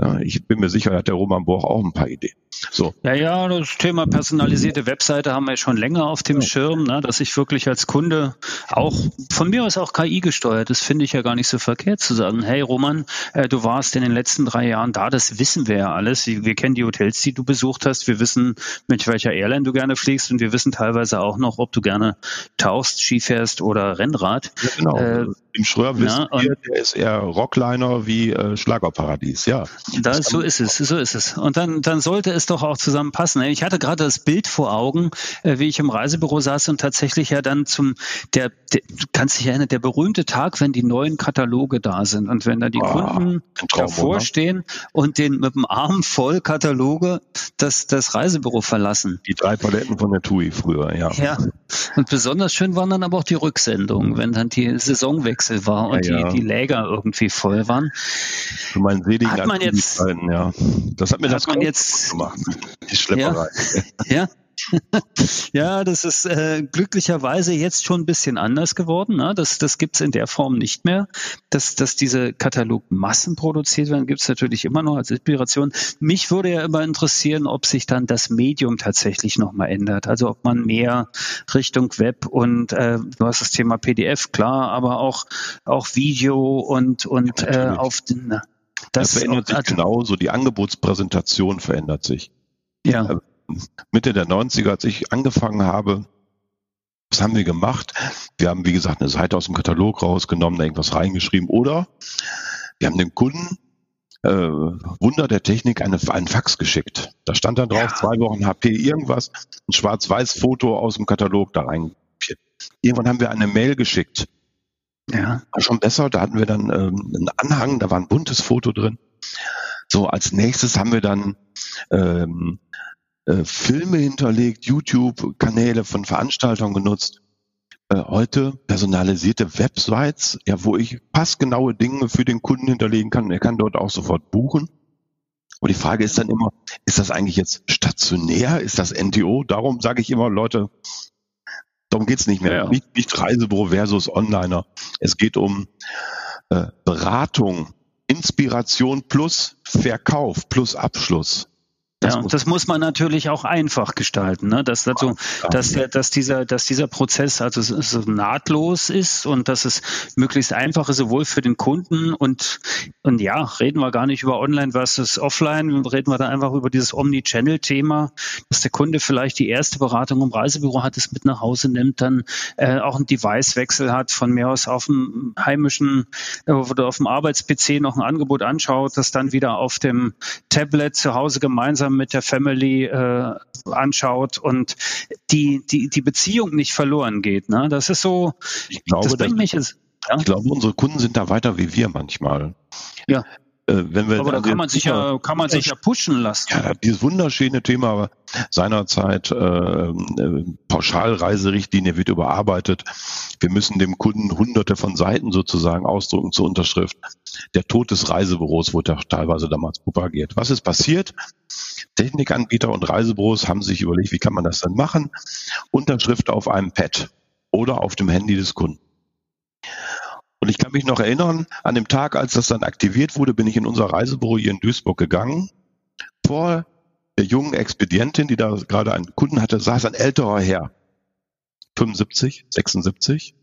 Ja, ich bin mir sicher, hat der Roman Borch auch ein paar Ideen. So. Ja, ja, das Thema personalisierte Webseite haben wir schon länger auf dem Schirm, ne, dass ich wirklich als Kunde auch, von mir aus auch KI gesteuert, das finde ich ja gar nicht so verkehrt zu sagen, hey Roman, äh, du warst in den letzten drei Jahren da, das wissen wir ja alles. Wir kennen die Hotels, die du besucht hast, wir wissen, mit welcher Airline du gerne fliegst und wir wissen teilweise auch noch, ob du gerne tauchst, Ski fährst oder Rennrad. Ja, genau. Äh, Im Schröer wissen ja, wir, der ist eher Rockliner wie äh, Schlagerparadies, ja. Das, so ist es, so ist es. Und dann, dann sollte es doch auch zusammenpassen. Ich hatte gerade das Bild vor Augen, äh, wie ich im Reisebüro saß und tatsächlich ja dann zum, der, der du kannst dich erinnern, der berühmte Tag, wenn die neuen Kataloge da sind und wenn da die oh, Kunden davor stehen und den mit dem Arm voll Kataloge das, das Reisebüro verlassen. Die drei Paletten von der TUI früher, ja. Ja. Und besonders schön waren dann aber auch die Rücksendungen, wenn dann die Saisonwechsel war und ja, ja. Die, die Läger irgendwie voll waren. Für meinen seligen hat man jetzt, ja. Das hat mir hat das man jetzt gemacht. Die Schlepperei. Ja, [LAUGHS] ja. ja, das ist äh, glücklicherweise jetzt schon ein bisschen anders geworden. Ne? Das, das gibt's in der Form nicht mehr. Dass, dass diese Katalogmassen produziert werden, gibt's natürlich immer noch als Inspiration. Mich würde ja immer interessieren, ob sich dann das Medium tatsächlich nochmal ändert. Also ob man mehr Richtung Web und äh, du hast das Thema PDF, klar, aber auch, auch Video und, und ja, äh, auf den. Das, das verändert sich also, genauso, die Angebotspräsentation verändert sich. Ja. Äh, Mitte der 90er, als ich angefangen habe, was haben wir gemacht? Wir haben, wie gesagt, eine Seite aus dem Katalog rausgenommen, da irgendwas reingeschrieben oder wir haben dem Kunden äh, Wunder der Technik eine, einen Fax geschickt. Da stand dann drauf, ja. zwei Wochen HP irgendwas, ein Schwarz-Weiß-Foto aus dem Katalog da rein. Irgendwann haben wir eine Mail geschickt. Ja. War schon besser, da hatten wir dann ähm, einen Anhang, da war ein buntes Foto drin. So, als nächstes haben wir dann ähm, äh, Filme hinterlegt, YouTube-Kanäle von Veranstaltungen genutzt. Äh, heute personalisierte Websites, ja, wo ich passgenaue Dinge für den Kunden hinterlegen kann. Er kann dort auch sofort buchen. Und die Frage ist dann immer, ist das eigentlich jetzt stationär? Ist das NTO? Darum sage ich immer, Leute, darum geht's nicht mehr. Ja. Nicht, nicht Reisebüro versus Onliner. Es geht um äh, Beratung, Inspiration plus Verkauf plus Abschluss. Das ja, das muss man natürlich auch einfach gestalten, ne? dass, also, dass, der, dass, dieser, dass dieser Prozess also so nahtlos ist und dass es möglichst einfach ist, sowohl für den Kunden und, und ja, reden wir gar nicht über Online versus Offline, reden wir da einfach über dieses Omni-Channel-Thema, dass der Kunde vielleicht die erste Beratung im Reisebüro hat, es mit nach Hause nimmt, dann äh, auch einen Device-Wechsel hat, von mir aus auf dem heimischen äh, oder auf dem Arbeits-PC noch ein Angebot anschaut, das dann wieder auf dem Tablet zu Hause gemeinsam gemeinsam mit der Family äh, anschaut und die, die, die Beziehung nicht verloren geht. Ne? Das ist so, ich glaube, das bringt mich ins, ja? Ich glaube, unsere Kunden sind da weiter wie wir manchmal. Ja. Äh, wenn wir Aber da kann man sich ja, kann man sich ja pushen lassen. Ja, dieses wunderschöne Thema seinerzeit äh, äh, Pauschalreiserichtlinie wird überarbeitet. Wir müssen dem Kunden hunderte von Seiten sozusagen ausdrucken zur Unterschrift. Der Tod des Reisebüros wurde ja teilweise damals propagiert. Was ist passiert? Technikanbieter und Reisebüros haben sich überlegt, wie kann man das dann machen? Unterschrift auf einem Pad oder auf dem Handy des Kunden. Und ich kann mich noch erinnern, an dem Tag, als das dann aktiviert wurde, bin ich in unser Reisebüro hier in Duisburg gegangen. Vor der jungen Expedientin, die da gerade einen Kunden hatte, saß ein älterer Herr. 75, 76.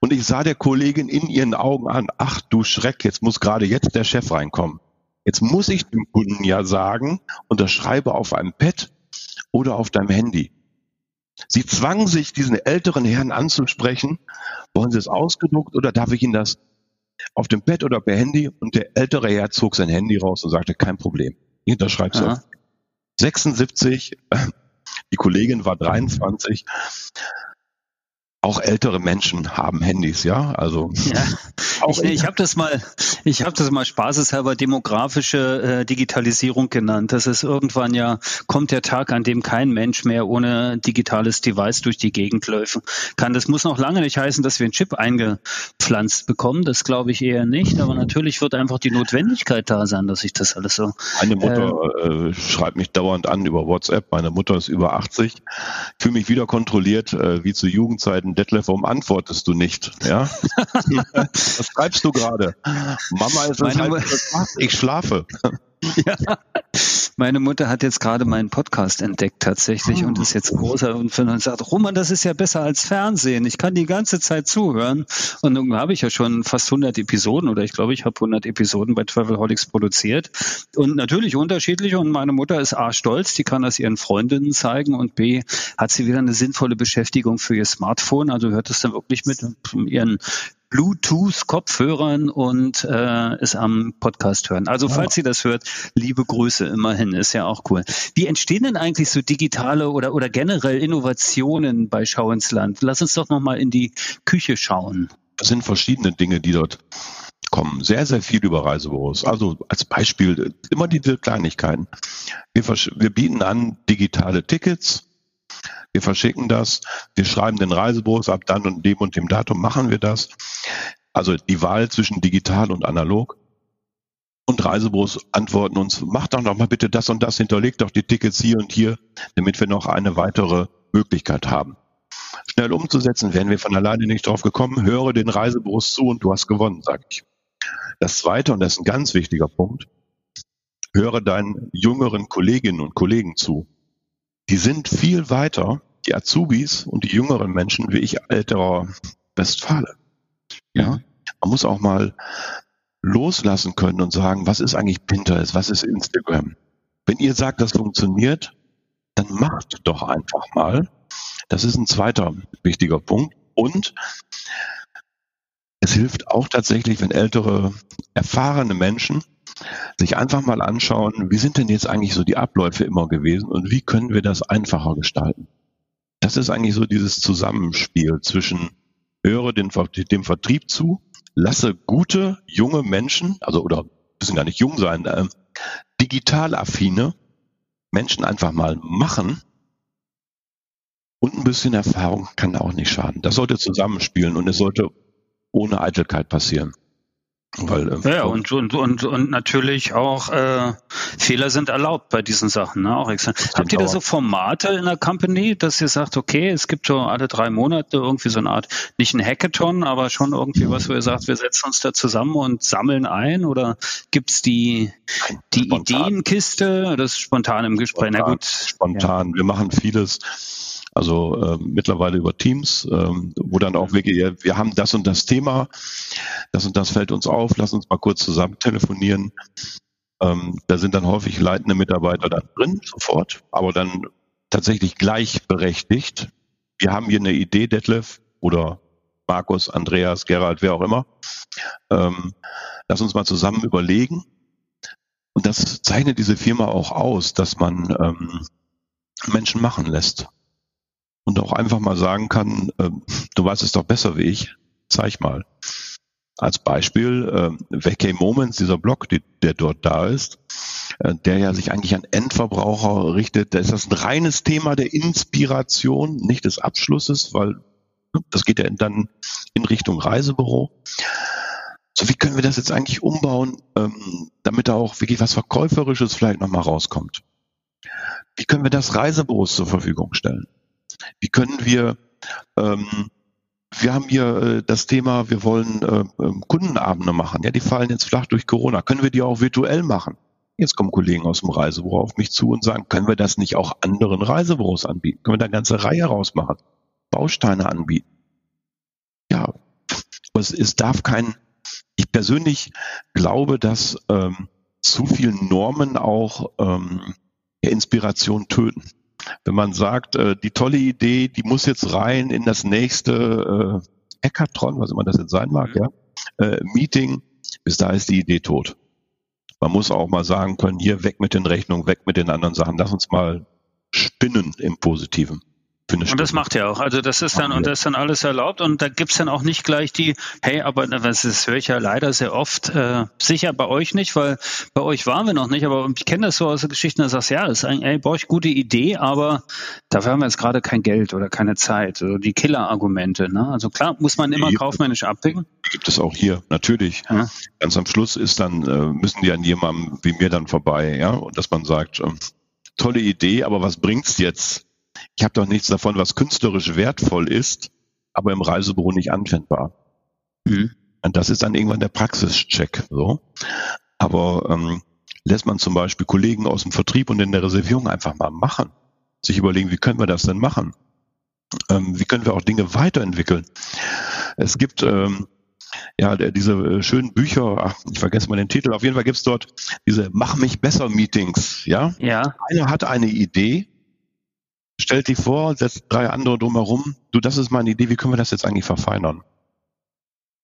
Und ich sah der Kollegin in ihren Augen an, ach du Schreck, jetzt muss gerade jetzt der Chef reinkommen. Jetzt muss ich dem Kunden ja sagen, unterschreibe auf einem Pad oder auf deinem Handy. Sie zwang sich, diesen älteren Herrn anzusprechen. Wollen Sie es ausgedruckt oder darf ich Ihnen das auf dem Pad oder per Handy? Und der ältere Herr zog sein Handy raus und sagte, kein Problem. Ich unterschreibe es. 76, die Kollegin war 23 auch ältere Menschen haben Handys, ja. Also [LAUGHS] ja. [LAUGHS] ich, ich habe das mal, ich habe das mal spaßeshalber demografische äh, Digitalisierung genannt. Das ist irgendwann ja kommt der Tag, an dem kein Mensch mehr ohne digitales Device durch die Gegend laufen kann. Das muss noch lange nicht heißen, dass wir einen Chip eingepflanzt bekommen. Das glaube ich eher nicht. Aber natürlich wird einfach die Notwendigkeit da sein, dass ich das alles so. Meine Mutter äh, äh, schreibt mich dauernd an über WhatsApp. Meine Mutter ist über 80. Ich fühle mich wieder kontrolliert, äh, wie zu Jugendzeiten Detlef, warum antwortest du nicht? Ja? [LAUGHS] Was schreibst du gerade? Mama ist es halt, ich schlafe. [LAUGHS] Ja. Meine Mutter hat jetzt gerade meinen Podcast entdeckt tatsächlich und ist jetzt großer und sagt, Roman, das ist ja besser als Fernsehen. Ich kann die ganze Zeit zuhören. Und nun habe ich ja schon fast 100 Episoden oder ich glaube, ich habe 100 Episoden bei Travelholics produziert. Und natürlich unterschiedlich und meine Mutter ist A stolz, die kann das ihren Freundinnen zeigen und B hat sie wieder eine sinnvolle Beschäftigung für ihr Smartphone. Also hört es dann wirklich mit ihren Bluetooth-Kopfhörern und äh, es am Podcast hören. Also falls ihr das hört, liebe Grüße immerhin, ist ja auch cool. Wie entstehen denn eigentlich so digitale oder, oder generell Innovationen bei Schau ins Land? Lass uns doch nochmal in die Küche schauen. Das sind verschiedene Dinge, die dort kommen. Sehr, sehr viel über Reisebüros. Also als Beispiel immer diese Kleinigkeiten. Wir, wir bieten an digitale Tickets wir verschicken das, wir schreiben den Reisebüros ab dann und dem und dem Datum machen wir das. Also die Wahl zwischen digital und analog. Und Reisebüros antworten uns, macht doch noch mal bitte das und das, hinterlegt doch die Tickets hier und hier, damit wir noch eine weitere Möglichkeit haben. Schnell umzusetzen, wären wir von alleine nicht drauf gekommen. Höre den Reisebüros zu und du hast gewonnen, sage ich. Das zweite, und das ist ein ganz wichtiger Punkt, höre deinen jüngeren Kolleginnen und Kollegen zu die sind viel weiter, die Azubis und die jüngeren Menschen, wie ich älterer Westfale. Ja, man muss auch mal loslassen können und sagen, was ist eigentlich Pinterest, was ist Instagram? Wenn ihr sagt, das funktioniert, dann macht doch einfach mal. Das ist ein zweiter wichtiger Punkt. Und es hilft auch tatsächlich, wenn ältere, erfahrene Menschen sich einfach mal anschauen, wie sind denn jetzt eigentlich so die Abläufe immer gewesen und wie können wir das einfacher gestalten. Das ist eigentlich so dieses Zusammenspiel zwischen höre den, dem Vertrieb zu, lasse gute, junge Menschen, also oder müssen gar nicht jung sein, äh, digital affine Menschen einfach mal machen und ein bisschen Erfahrung kann auch nicht schaden. Das sollte zusammenspielen und es sollte ohne Eitelkeit passieren. Weil, äh, ja, und, und, und, und natürlich auch äh, Fehler sind erlaubt bei diesen Sachen. Ne? Auch extra. Habt ihr da so Formate in der Company, dass ihr sagt, okay, es gibt so alle drei Monate irgendwie so eine Art, nicht ein Hackathon, aber schon irgendwie was, wo ihr sagt, wir setzen uns da zusammen und sammeln ein? Oder gibt's die, die Ideenkiste? Das ist spontan im Gespräch. Spontan, Na gut. Spontan. Ja. Wir machen vieles also äh, mittlerweile über Teams, ähm, wo dann auch wirklich, wir haben das und das Thema, das und das fällt uns auf, lass uns mal kurz zusammen telefonieren. Ähm, da sind dann häufig leitende Mitarbeiter dann drin, sofort, aber dann tatsächlich gleichberechtigt. Wir haben hier eine Idee, Detlef oder Markus, Andreas, Gerald, wer auch immer. Ähm, lass uns mal zusammen überlegen. Und das zeichnet diese Firma auch aus, dass man ähm, Menschen machen lässt und auch einfach mal sagen kann, äh, du weißt es doch besser wie ich, zeig mal. Als Beispiel äh, Vacay Moments, dieser Blog, die, der dort da ist, äh, der ja sich eigentlich an Endverbraucher richtet, da ist das ein reines Thema der Inspiration, nicht des Abschlusses, weil ne, das geht ja dann in Richtung Reisebüro. So, wie können wir das jetzt eigentlich umbauen, ähm, damit da auch wirklich was Verkäuferisches vielleicht nochmal rauskommt? Wie können wir das Reisebüros zur Verfügung stellen? Wie können wir ähm, wir haben hier äh, das Thema, wir wollen äh, Kundenabende machen. Ja, die fallen jetzt flach durch Corona. Können wir die auch virtuell machen? Jetzt kommen Kollegen aus dem Reisebüro auf mich zu und sagen, können wir das nicht auch anderen Reisebüros anbieten? Können wir da eine ganze Reihe rausmachen? Bausteine anbieten? Ja, es, es darf kein, ich persönlich glaube, dass ähm, zu viel Normen auch ähm, Inspiration töten wenn man sagt, äh, die tolle Idee, die muss jetzt rein in das nächste äh, Hackathon, was immer das jetzt sein mag, mhm. ja, äh, Meeting, bis da ist die Idee tot. Man muss auch mal sagen können, hier weg mit den Rechnungen, weg mit den anderen Sachen, lass uns mal spinnen im Positiven und das macht er auch. Also das ist dann, und das ist dann alles erlaubt und da gibt's dann auch nicht gleich die, hey, aber das, höre ich ja leider sehr oft, äh, sicher bei euch nicht, weil bei euch waren wir noch nicht, aber ich kenne das so aus der Geschichte, da sagst ja, das ist ein, ey, bei euch gute Idee, aber dafür haben wir jetzt gerade kein Geld oder keine Zeit. Also die Killer-Argumente. Ne? Also klar, muss man immer kaufmännisch abwägen. Gibt es auch hier, natürlich. Ja. Ganz am Schluss ist dann, äh, müssen die an jemandem wie mir dann vorbei, ja, und dass man sagt, äh, tolle Idee, aber was bringt's jetzt? Ich habe doch nichts davon, was künstlerisch wertvoll ist, aber im Reisebüro nicht anwendbar. Mhm. Und das ist dann irgendwann der Praxischeck. So. Aber ähm, lässt man zum Beispiel Kollegen aus dem Vertrieb und in der Reservierung einfach mal machen, sich überlegen, wie können wir das denn machen? Ähm, wie können wir auch Dinge weiterentwickeln? Es gibt ähm, ja diese äh, schönen Bücher, ach, ich vergesse mal den Titel, auf jeden Fall gibt's dort diese Mach mich besser Meetings. Ja? ja. Einer hat eine Idee, stellt die vor, setzt drei andere drumherum. Du, das ist meine Idee, wie können wir das jetzt eigentlich verfeinern?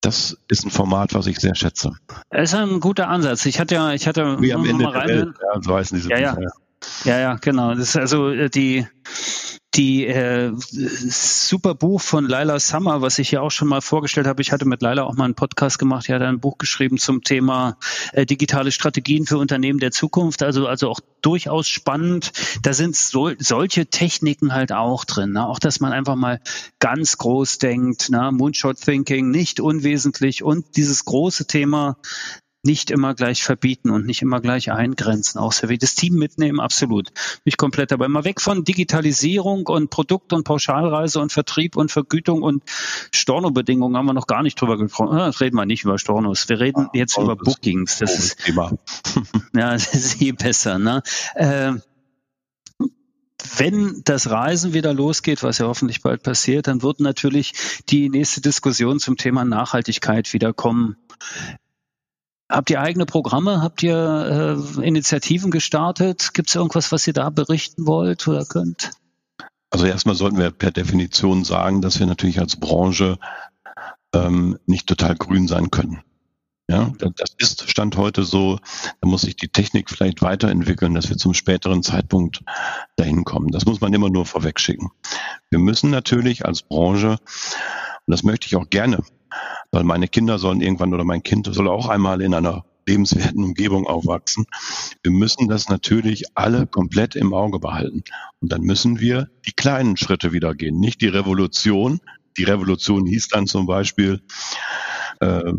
Das ist ein Format, was ich sehr schätze. Das ist ein guter Ansatz. Ich hatte ja, ich hatte wie am Ende der Welt, ja, so heißen diese ja, ja. ja, ja, genau. Das ist also äh, die die äh, super Buch von Laila Summer, was ich ja auch schon mal vorgestellt habe. Ich hatte mit Laila auch mal einen Podcast gemacht. Die hat ein Buch geschrieben zum Thema äh, digitale Strategien für Unternehmen der Zukunft. Also also auch durchaus spannend. Da sind so, solche Techniken halt auch drin. Ne? Auch dass man einfach mal ganz groß denkt, ne? Moonshot Thinking, nicht unwesentlich und dieses große Thema nicht immer gleich verbieten und nicht immer gleich eingrenzen. Auch sehr das Team mitnehmen, absolut. Nicht komplett dabei. Mal weg von Digitalisierung und Produkt- und Pauschalreise und Vertrieb und Vergütung und Storno-Bedingungen haben wir noch gar nicht drüber gesprochen. Das ah, reden wir nicht über Stornos. Wir reden jetzt über Bookings. Das ist, Thema. [LAUGHS] [LAUGHS] ja, das ist eh besser. Ne? Äh, wenn das Reisen wieder losgeht, was ja hoffentlich bald passiert, dann wird natürlich die nächste Diskussion zum Thema Nachhaltigkeit wieder kommen. Habt ihr eigene Programme? Habt ihr äh, Initiativen gestartet? Gibt es irgendwas, was ihr da berichten wollt oder könnt? Also erstmal sollten wir per Definition sagen, dass wir natürlich als Branche ähm, nicht total grün sein können. Ja, das ist Stand heute so. Da muss sich die Technik vielleicht weiterentwickeln, dass wir zum späteren Zeitpunkt dahin kommen. Das muss man immer nur vorwegschicken. Wir müssen natürlich als Branche, und das möchte ich auch gerne weil meine Kinder sollen irgendwann oder mein Kind soll auch einmal in einer lebenswerten Umgebung aufwachsen. Wir müssen das natürlich alle komplett im Auge behalten. Und dann müssen wir die kleinen Schritte wieder gehen, nicht die Revolution. Die Revolution hieß dann zum Beispiel, äh,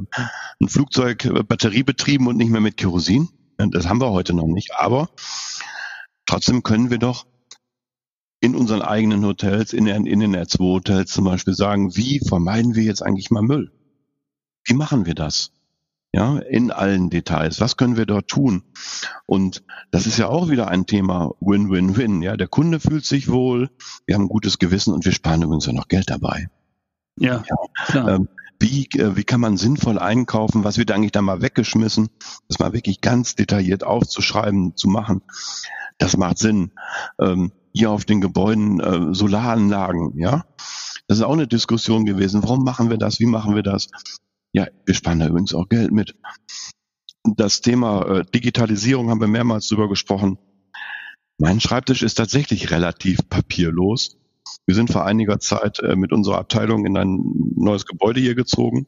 ein Flugzeug äh, batteriebetrieben und nicht mehr mit Kerosin. Das haben wir heute noch nicht. Aber trotzdem können wir doch in unseren eigenen Hotels, in den, in den R2-Hotels zum Beispiel sagen, wie vermeiden wir jetzt eigentlich mal Müll? Wie machen wir das? Ja, in allen Details. Was können wir dort tun? Und das ist ja auch wieder ein Thema Win-Win-Win. Ja, der Kunde fühlt sich wohl, wir haben ein gutes Gewissen und wir sparen übrigens ja noch Geld dabei. Ja, ja. klar. Ähm, wie, äh, wie kann man sinnvoll einkaufen? Was wird eigentlich da mal weggeschmissen? Das mal wirklich ganz detailliert aufzuschreiben, zu machen. Das macht Sinn. Ähm, hier auf den Gebäuden äh, Solaranlagen, ja. Das ist auch eine Diskussion gewesen. Warum machen wir das? Wie machen wir das? Ja, wir sparen da übrigens auch Geld mit. Das Thema äh, Digitalisierung haben wir mehrmals drüber gesprochen. Mein Schreibtisch ist tatsächlich relativ papierlos. Wir sind vor einiger Zeit äh, mit unserer Abteilung in ein neues Gebäude hier gezogen.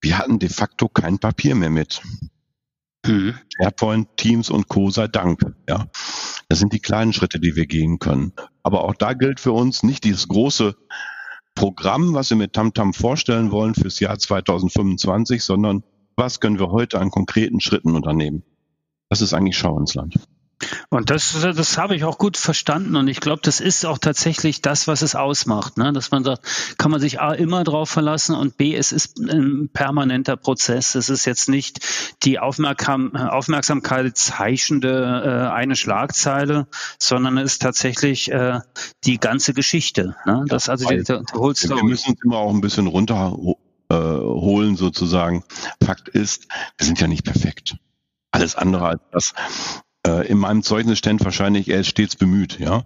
Wir hatten de facto kein Papier mehr mit. Mhm. SharePoint, Teams und Co. sei Dank. Ja, das sind die kleinen Schritte, die wir gehen können. Aber auch da gilt für uns nicht dieses große Programm, was wir mit TamTam vorstellen wollen fürs Jahr 2025, sondern was können wir heute an konkreten Schritten unternehmen? Das ist eigentlich Schau ins Land. Und das, das habe ich auch gut verstanden und ich glaube, das ist auch tatsächlich das, was es ausmacht, ne? dass man sagt, kann man sich A immer drauf verlassen und B, es ist ein permanenter Prozess. Es ist jetzt nicht die Aufmerksam Aufmerksamkeit zeichende äh, eine Schlagzeile, sondern es ist tatsächlich äh, die ganze Geschichte. Ne? Das also die, die Whole Story. Wir müssen uns immer auch ein bisschen runterholen sozusagen. Fakt ist, wir sind ja nicht perfekt alles andere als das, äh, in meinem Zeugnis stand wahrscheinlich, er ist stets bemüht, ja.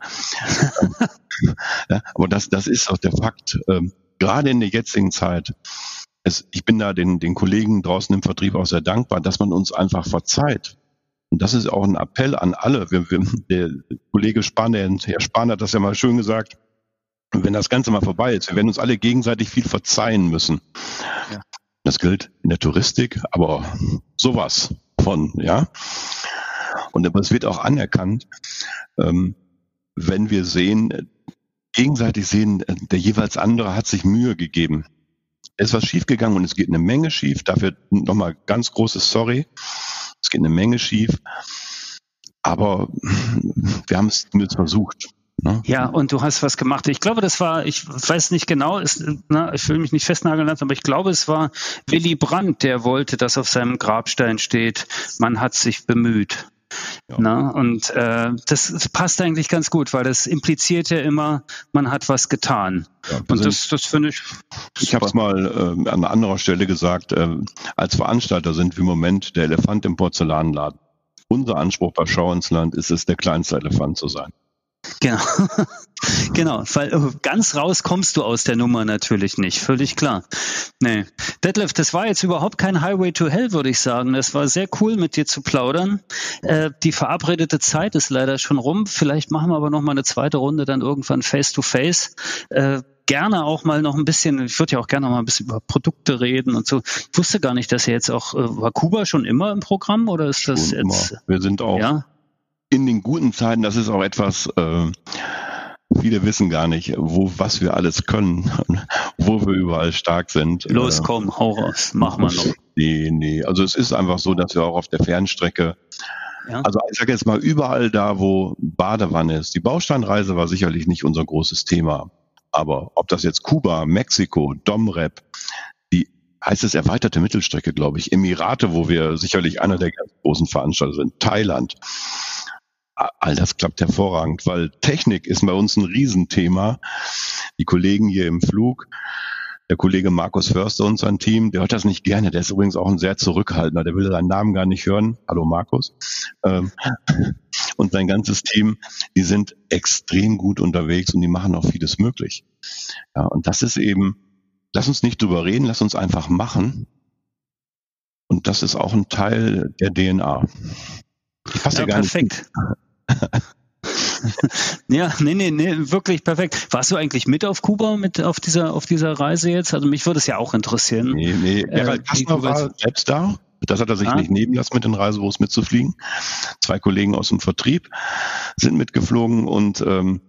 [LAUGHS] ja aber das, das ist auch der Fakt. Ähm, gerade in der jetzigen Zeit, es, ich bin da den, den Kollegen draußen im Vertrieb auch sehr dankbar, dass man uns einfach verzeiht. Und das ist auch ein Appell an alle. Wir, wir, der Kollege Spahn, der Herr Spahn hat das ja mal schön gesagt, wenn das Ganze mal vorbei ist, wir werden uns alle gegenseitig viel verzeihen müssen. Ja. Das gilt in der Touristik, aber sowas von, ja. Und aber es wird auch anerkannt, ähm, wenn wir sehen, gegenseitig sehen, der jeweils andere hat sich Mühe gegeben. Es ist was schiefgegangen und es geht eine Menge schief. Dafür nochmal ganz großes Sorry. Es geht eine Menge schief. Aber wir haben es zumindest versucht. Ne? Ja, und du hast was gemacht. Ich glaube, das war, ich weiß nicht genau, ist, na, ich will mich nicht festnageln lassen, aber ich glaube, es war Willy Brandt, der wollte, dass auf seinem Grabstein steht, man hat sich bemüht. Ja. Na, und äh, das, passt eigentlich ganz gut, weil das impliziert ja immer, man hat was getan. Ja, und das, das finde ich. Ich habe es mal äh, an anderer Stelle gesagt, äh, als Veranstalter sind wir im Moment der Elefant im Porzellanladen. Unser Anspruch bei Schau ins Land ist es, der kleinste Elefant zu sein. Genau. [LAUGHS] genau, weil äh, ganz raus kommst du aus der Nummer natürlich nicht, völlig klar. Nee. Detlef, das war jetzt überhaupt kein Highway to Hell, würde ich sagen. Das war sehr cool, mit dir zu plaudern. Äh, die verabredete Zeit ist leider schon rum. Vielleicht machen wir aber noch mal eine zweite Runde dann irgendwann face to face. Äh, gerne auch mal noch ein bisschen, ich würde ja auch gerne noch mal ein bisschen über Produkte reden und so. Ich wusste gar nicht, dass ihr jetzt auch, äh, war Kuba schon immer im Programm oder ist das schon jetzt? Immer. Wir sind auch ja? In den guten Zeiten, das ist auch etwas, äh, viele wissen gar nicht, wo, was wir alles können, [LAUGHS] wo wir überall stark sind. Los, äh, komm, hau raus, mach mal noch. Nee, nee, also es ist einfach so, dass wir auch auf der Fernstrecke ja. Also ich sage jetzt mal überall da, wo Badewanne ist. Die Bausteinreise war sicherlich nicht unser großes Thema. Aber ob das jetzt Kuba, Mexiko, Domrep, die heißt es erweiterte Mittelstrecke, glaube ich, Emirate, wo wir sicherlich einer der ganz großen Veranstalter sind, Thailand all das klappt hervorragend, weil Technik ist bei uns ein Riesenthema. Die Kollegen hier im Flug, der Kollege Markus Förster und sein Team, der hört das nicht gerne. Der ist übrigens auch ein sehr zurückhaltender. Der will seinen Namen gar nicht hören. Hallo Markus. Ähm, und sein ganzes Team, die sind extrem gut unterwegs und die machen auch vieles möglich. Ja, und das ist eben, lass uns nicht drüber reden, lass uns einfach machen. Und das ist auch ein Teil der DNA. ja, perfekt. [LAUGHS] ja, nee, nee, nee, wirklich perfekt. Warst du eigentlich mit auf Kuba, mit auf dieser, auf dieser Reise jetzt? Also mich würde es ja auch interessieren. Nee, nee, Gerald äh, Kastner war selbst da. Das hat er sich ah. nicht nehmen lassen, mit den Reisebüros mitzufliegen. Zwei Kollegen aus dem Vertrieb sind mitgeflogen und ähm,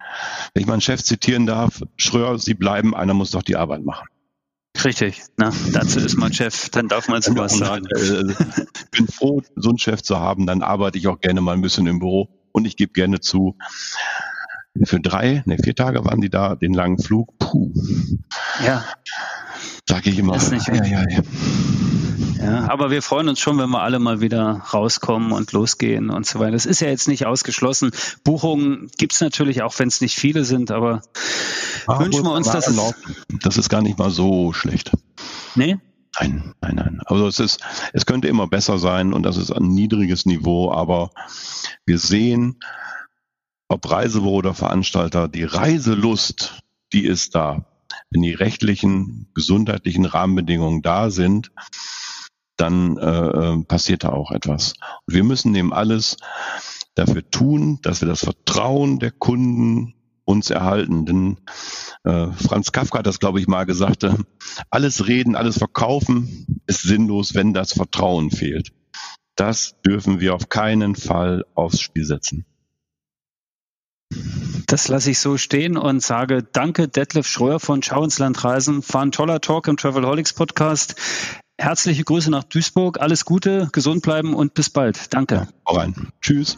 wenn ich meinen Chef zitieren darf, Schröer, Sie bleiben, einer muss doch die Arbeit machen. Richtig, na, dazu ist man Chef, dann darf man sowas [LAUGHS] sagen. Ich äh, bin froh, so einen Chef zu haben, dann arbeite ich auch gerne mal ein bisschen im Büro und ich gebe gerne zu, für drei, ne, vier Tage waren die da, den langen Flug, puh. Ja. Sage ich immer. Ist nicht ja, ja, ja. Ja, aber wir freuen uns schon, wenn wir alle mal wieder rauskommen und losgehen und so weiter. Das ist ja jetzt nicht ausgeschlossen. Buchungen gibt's natürlich auch, wenn es nicht viele sind, aber ah, wünschen wir uns, dass es... Das ist gar nicht mal so schlecht. Nee? Nein, nein, nein. Also es ist, es könnte immer besser sein und das ist ein niedriges Niveau, aber wir sehen, ob Reisebüro oder Veranstalter, die Reiselust, die ist da. Wenn die rechtlichen, gesundheitlichen Rahmenbedingungen da sind, dann äh, äh, passiert da auch etwas. Und wir müssen dem alles dafür tun, dass wir das Vertrauen der Kunden uns erhalten. Denn äh, Franz Kafka hat das, glaube ich, mal gesagt, äh, alles reden, alles verkaufen ist sinnlos, wenn das Vertrauen fehlt. Das dürfen wir auf keinen Fall aufs Spiel setzen. Das lasse ich so stehen und sage Danke, Detlef Schröer von Schau ins Land Reisen. War ein toller Talk im Travelholics Podcast. Herzliche Grüße nach Duisburg. Alles Gute, gesund bleiben und bis bald. Danke. Ja, rein. Tschüss.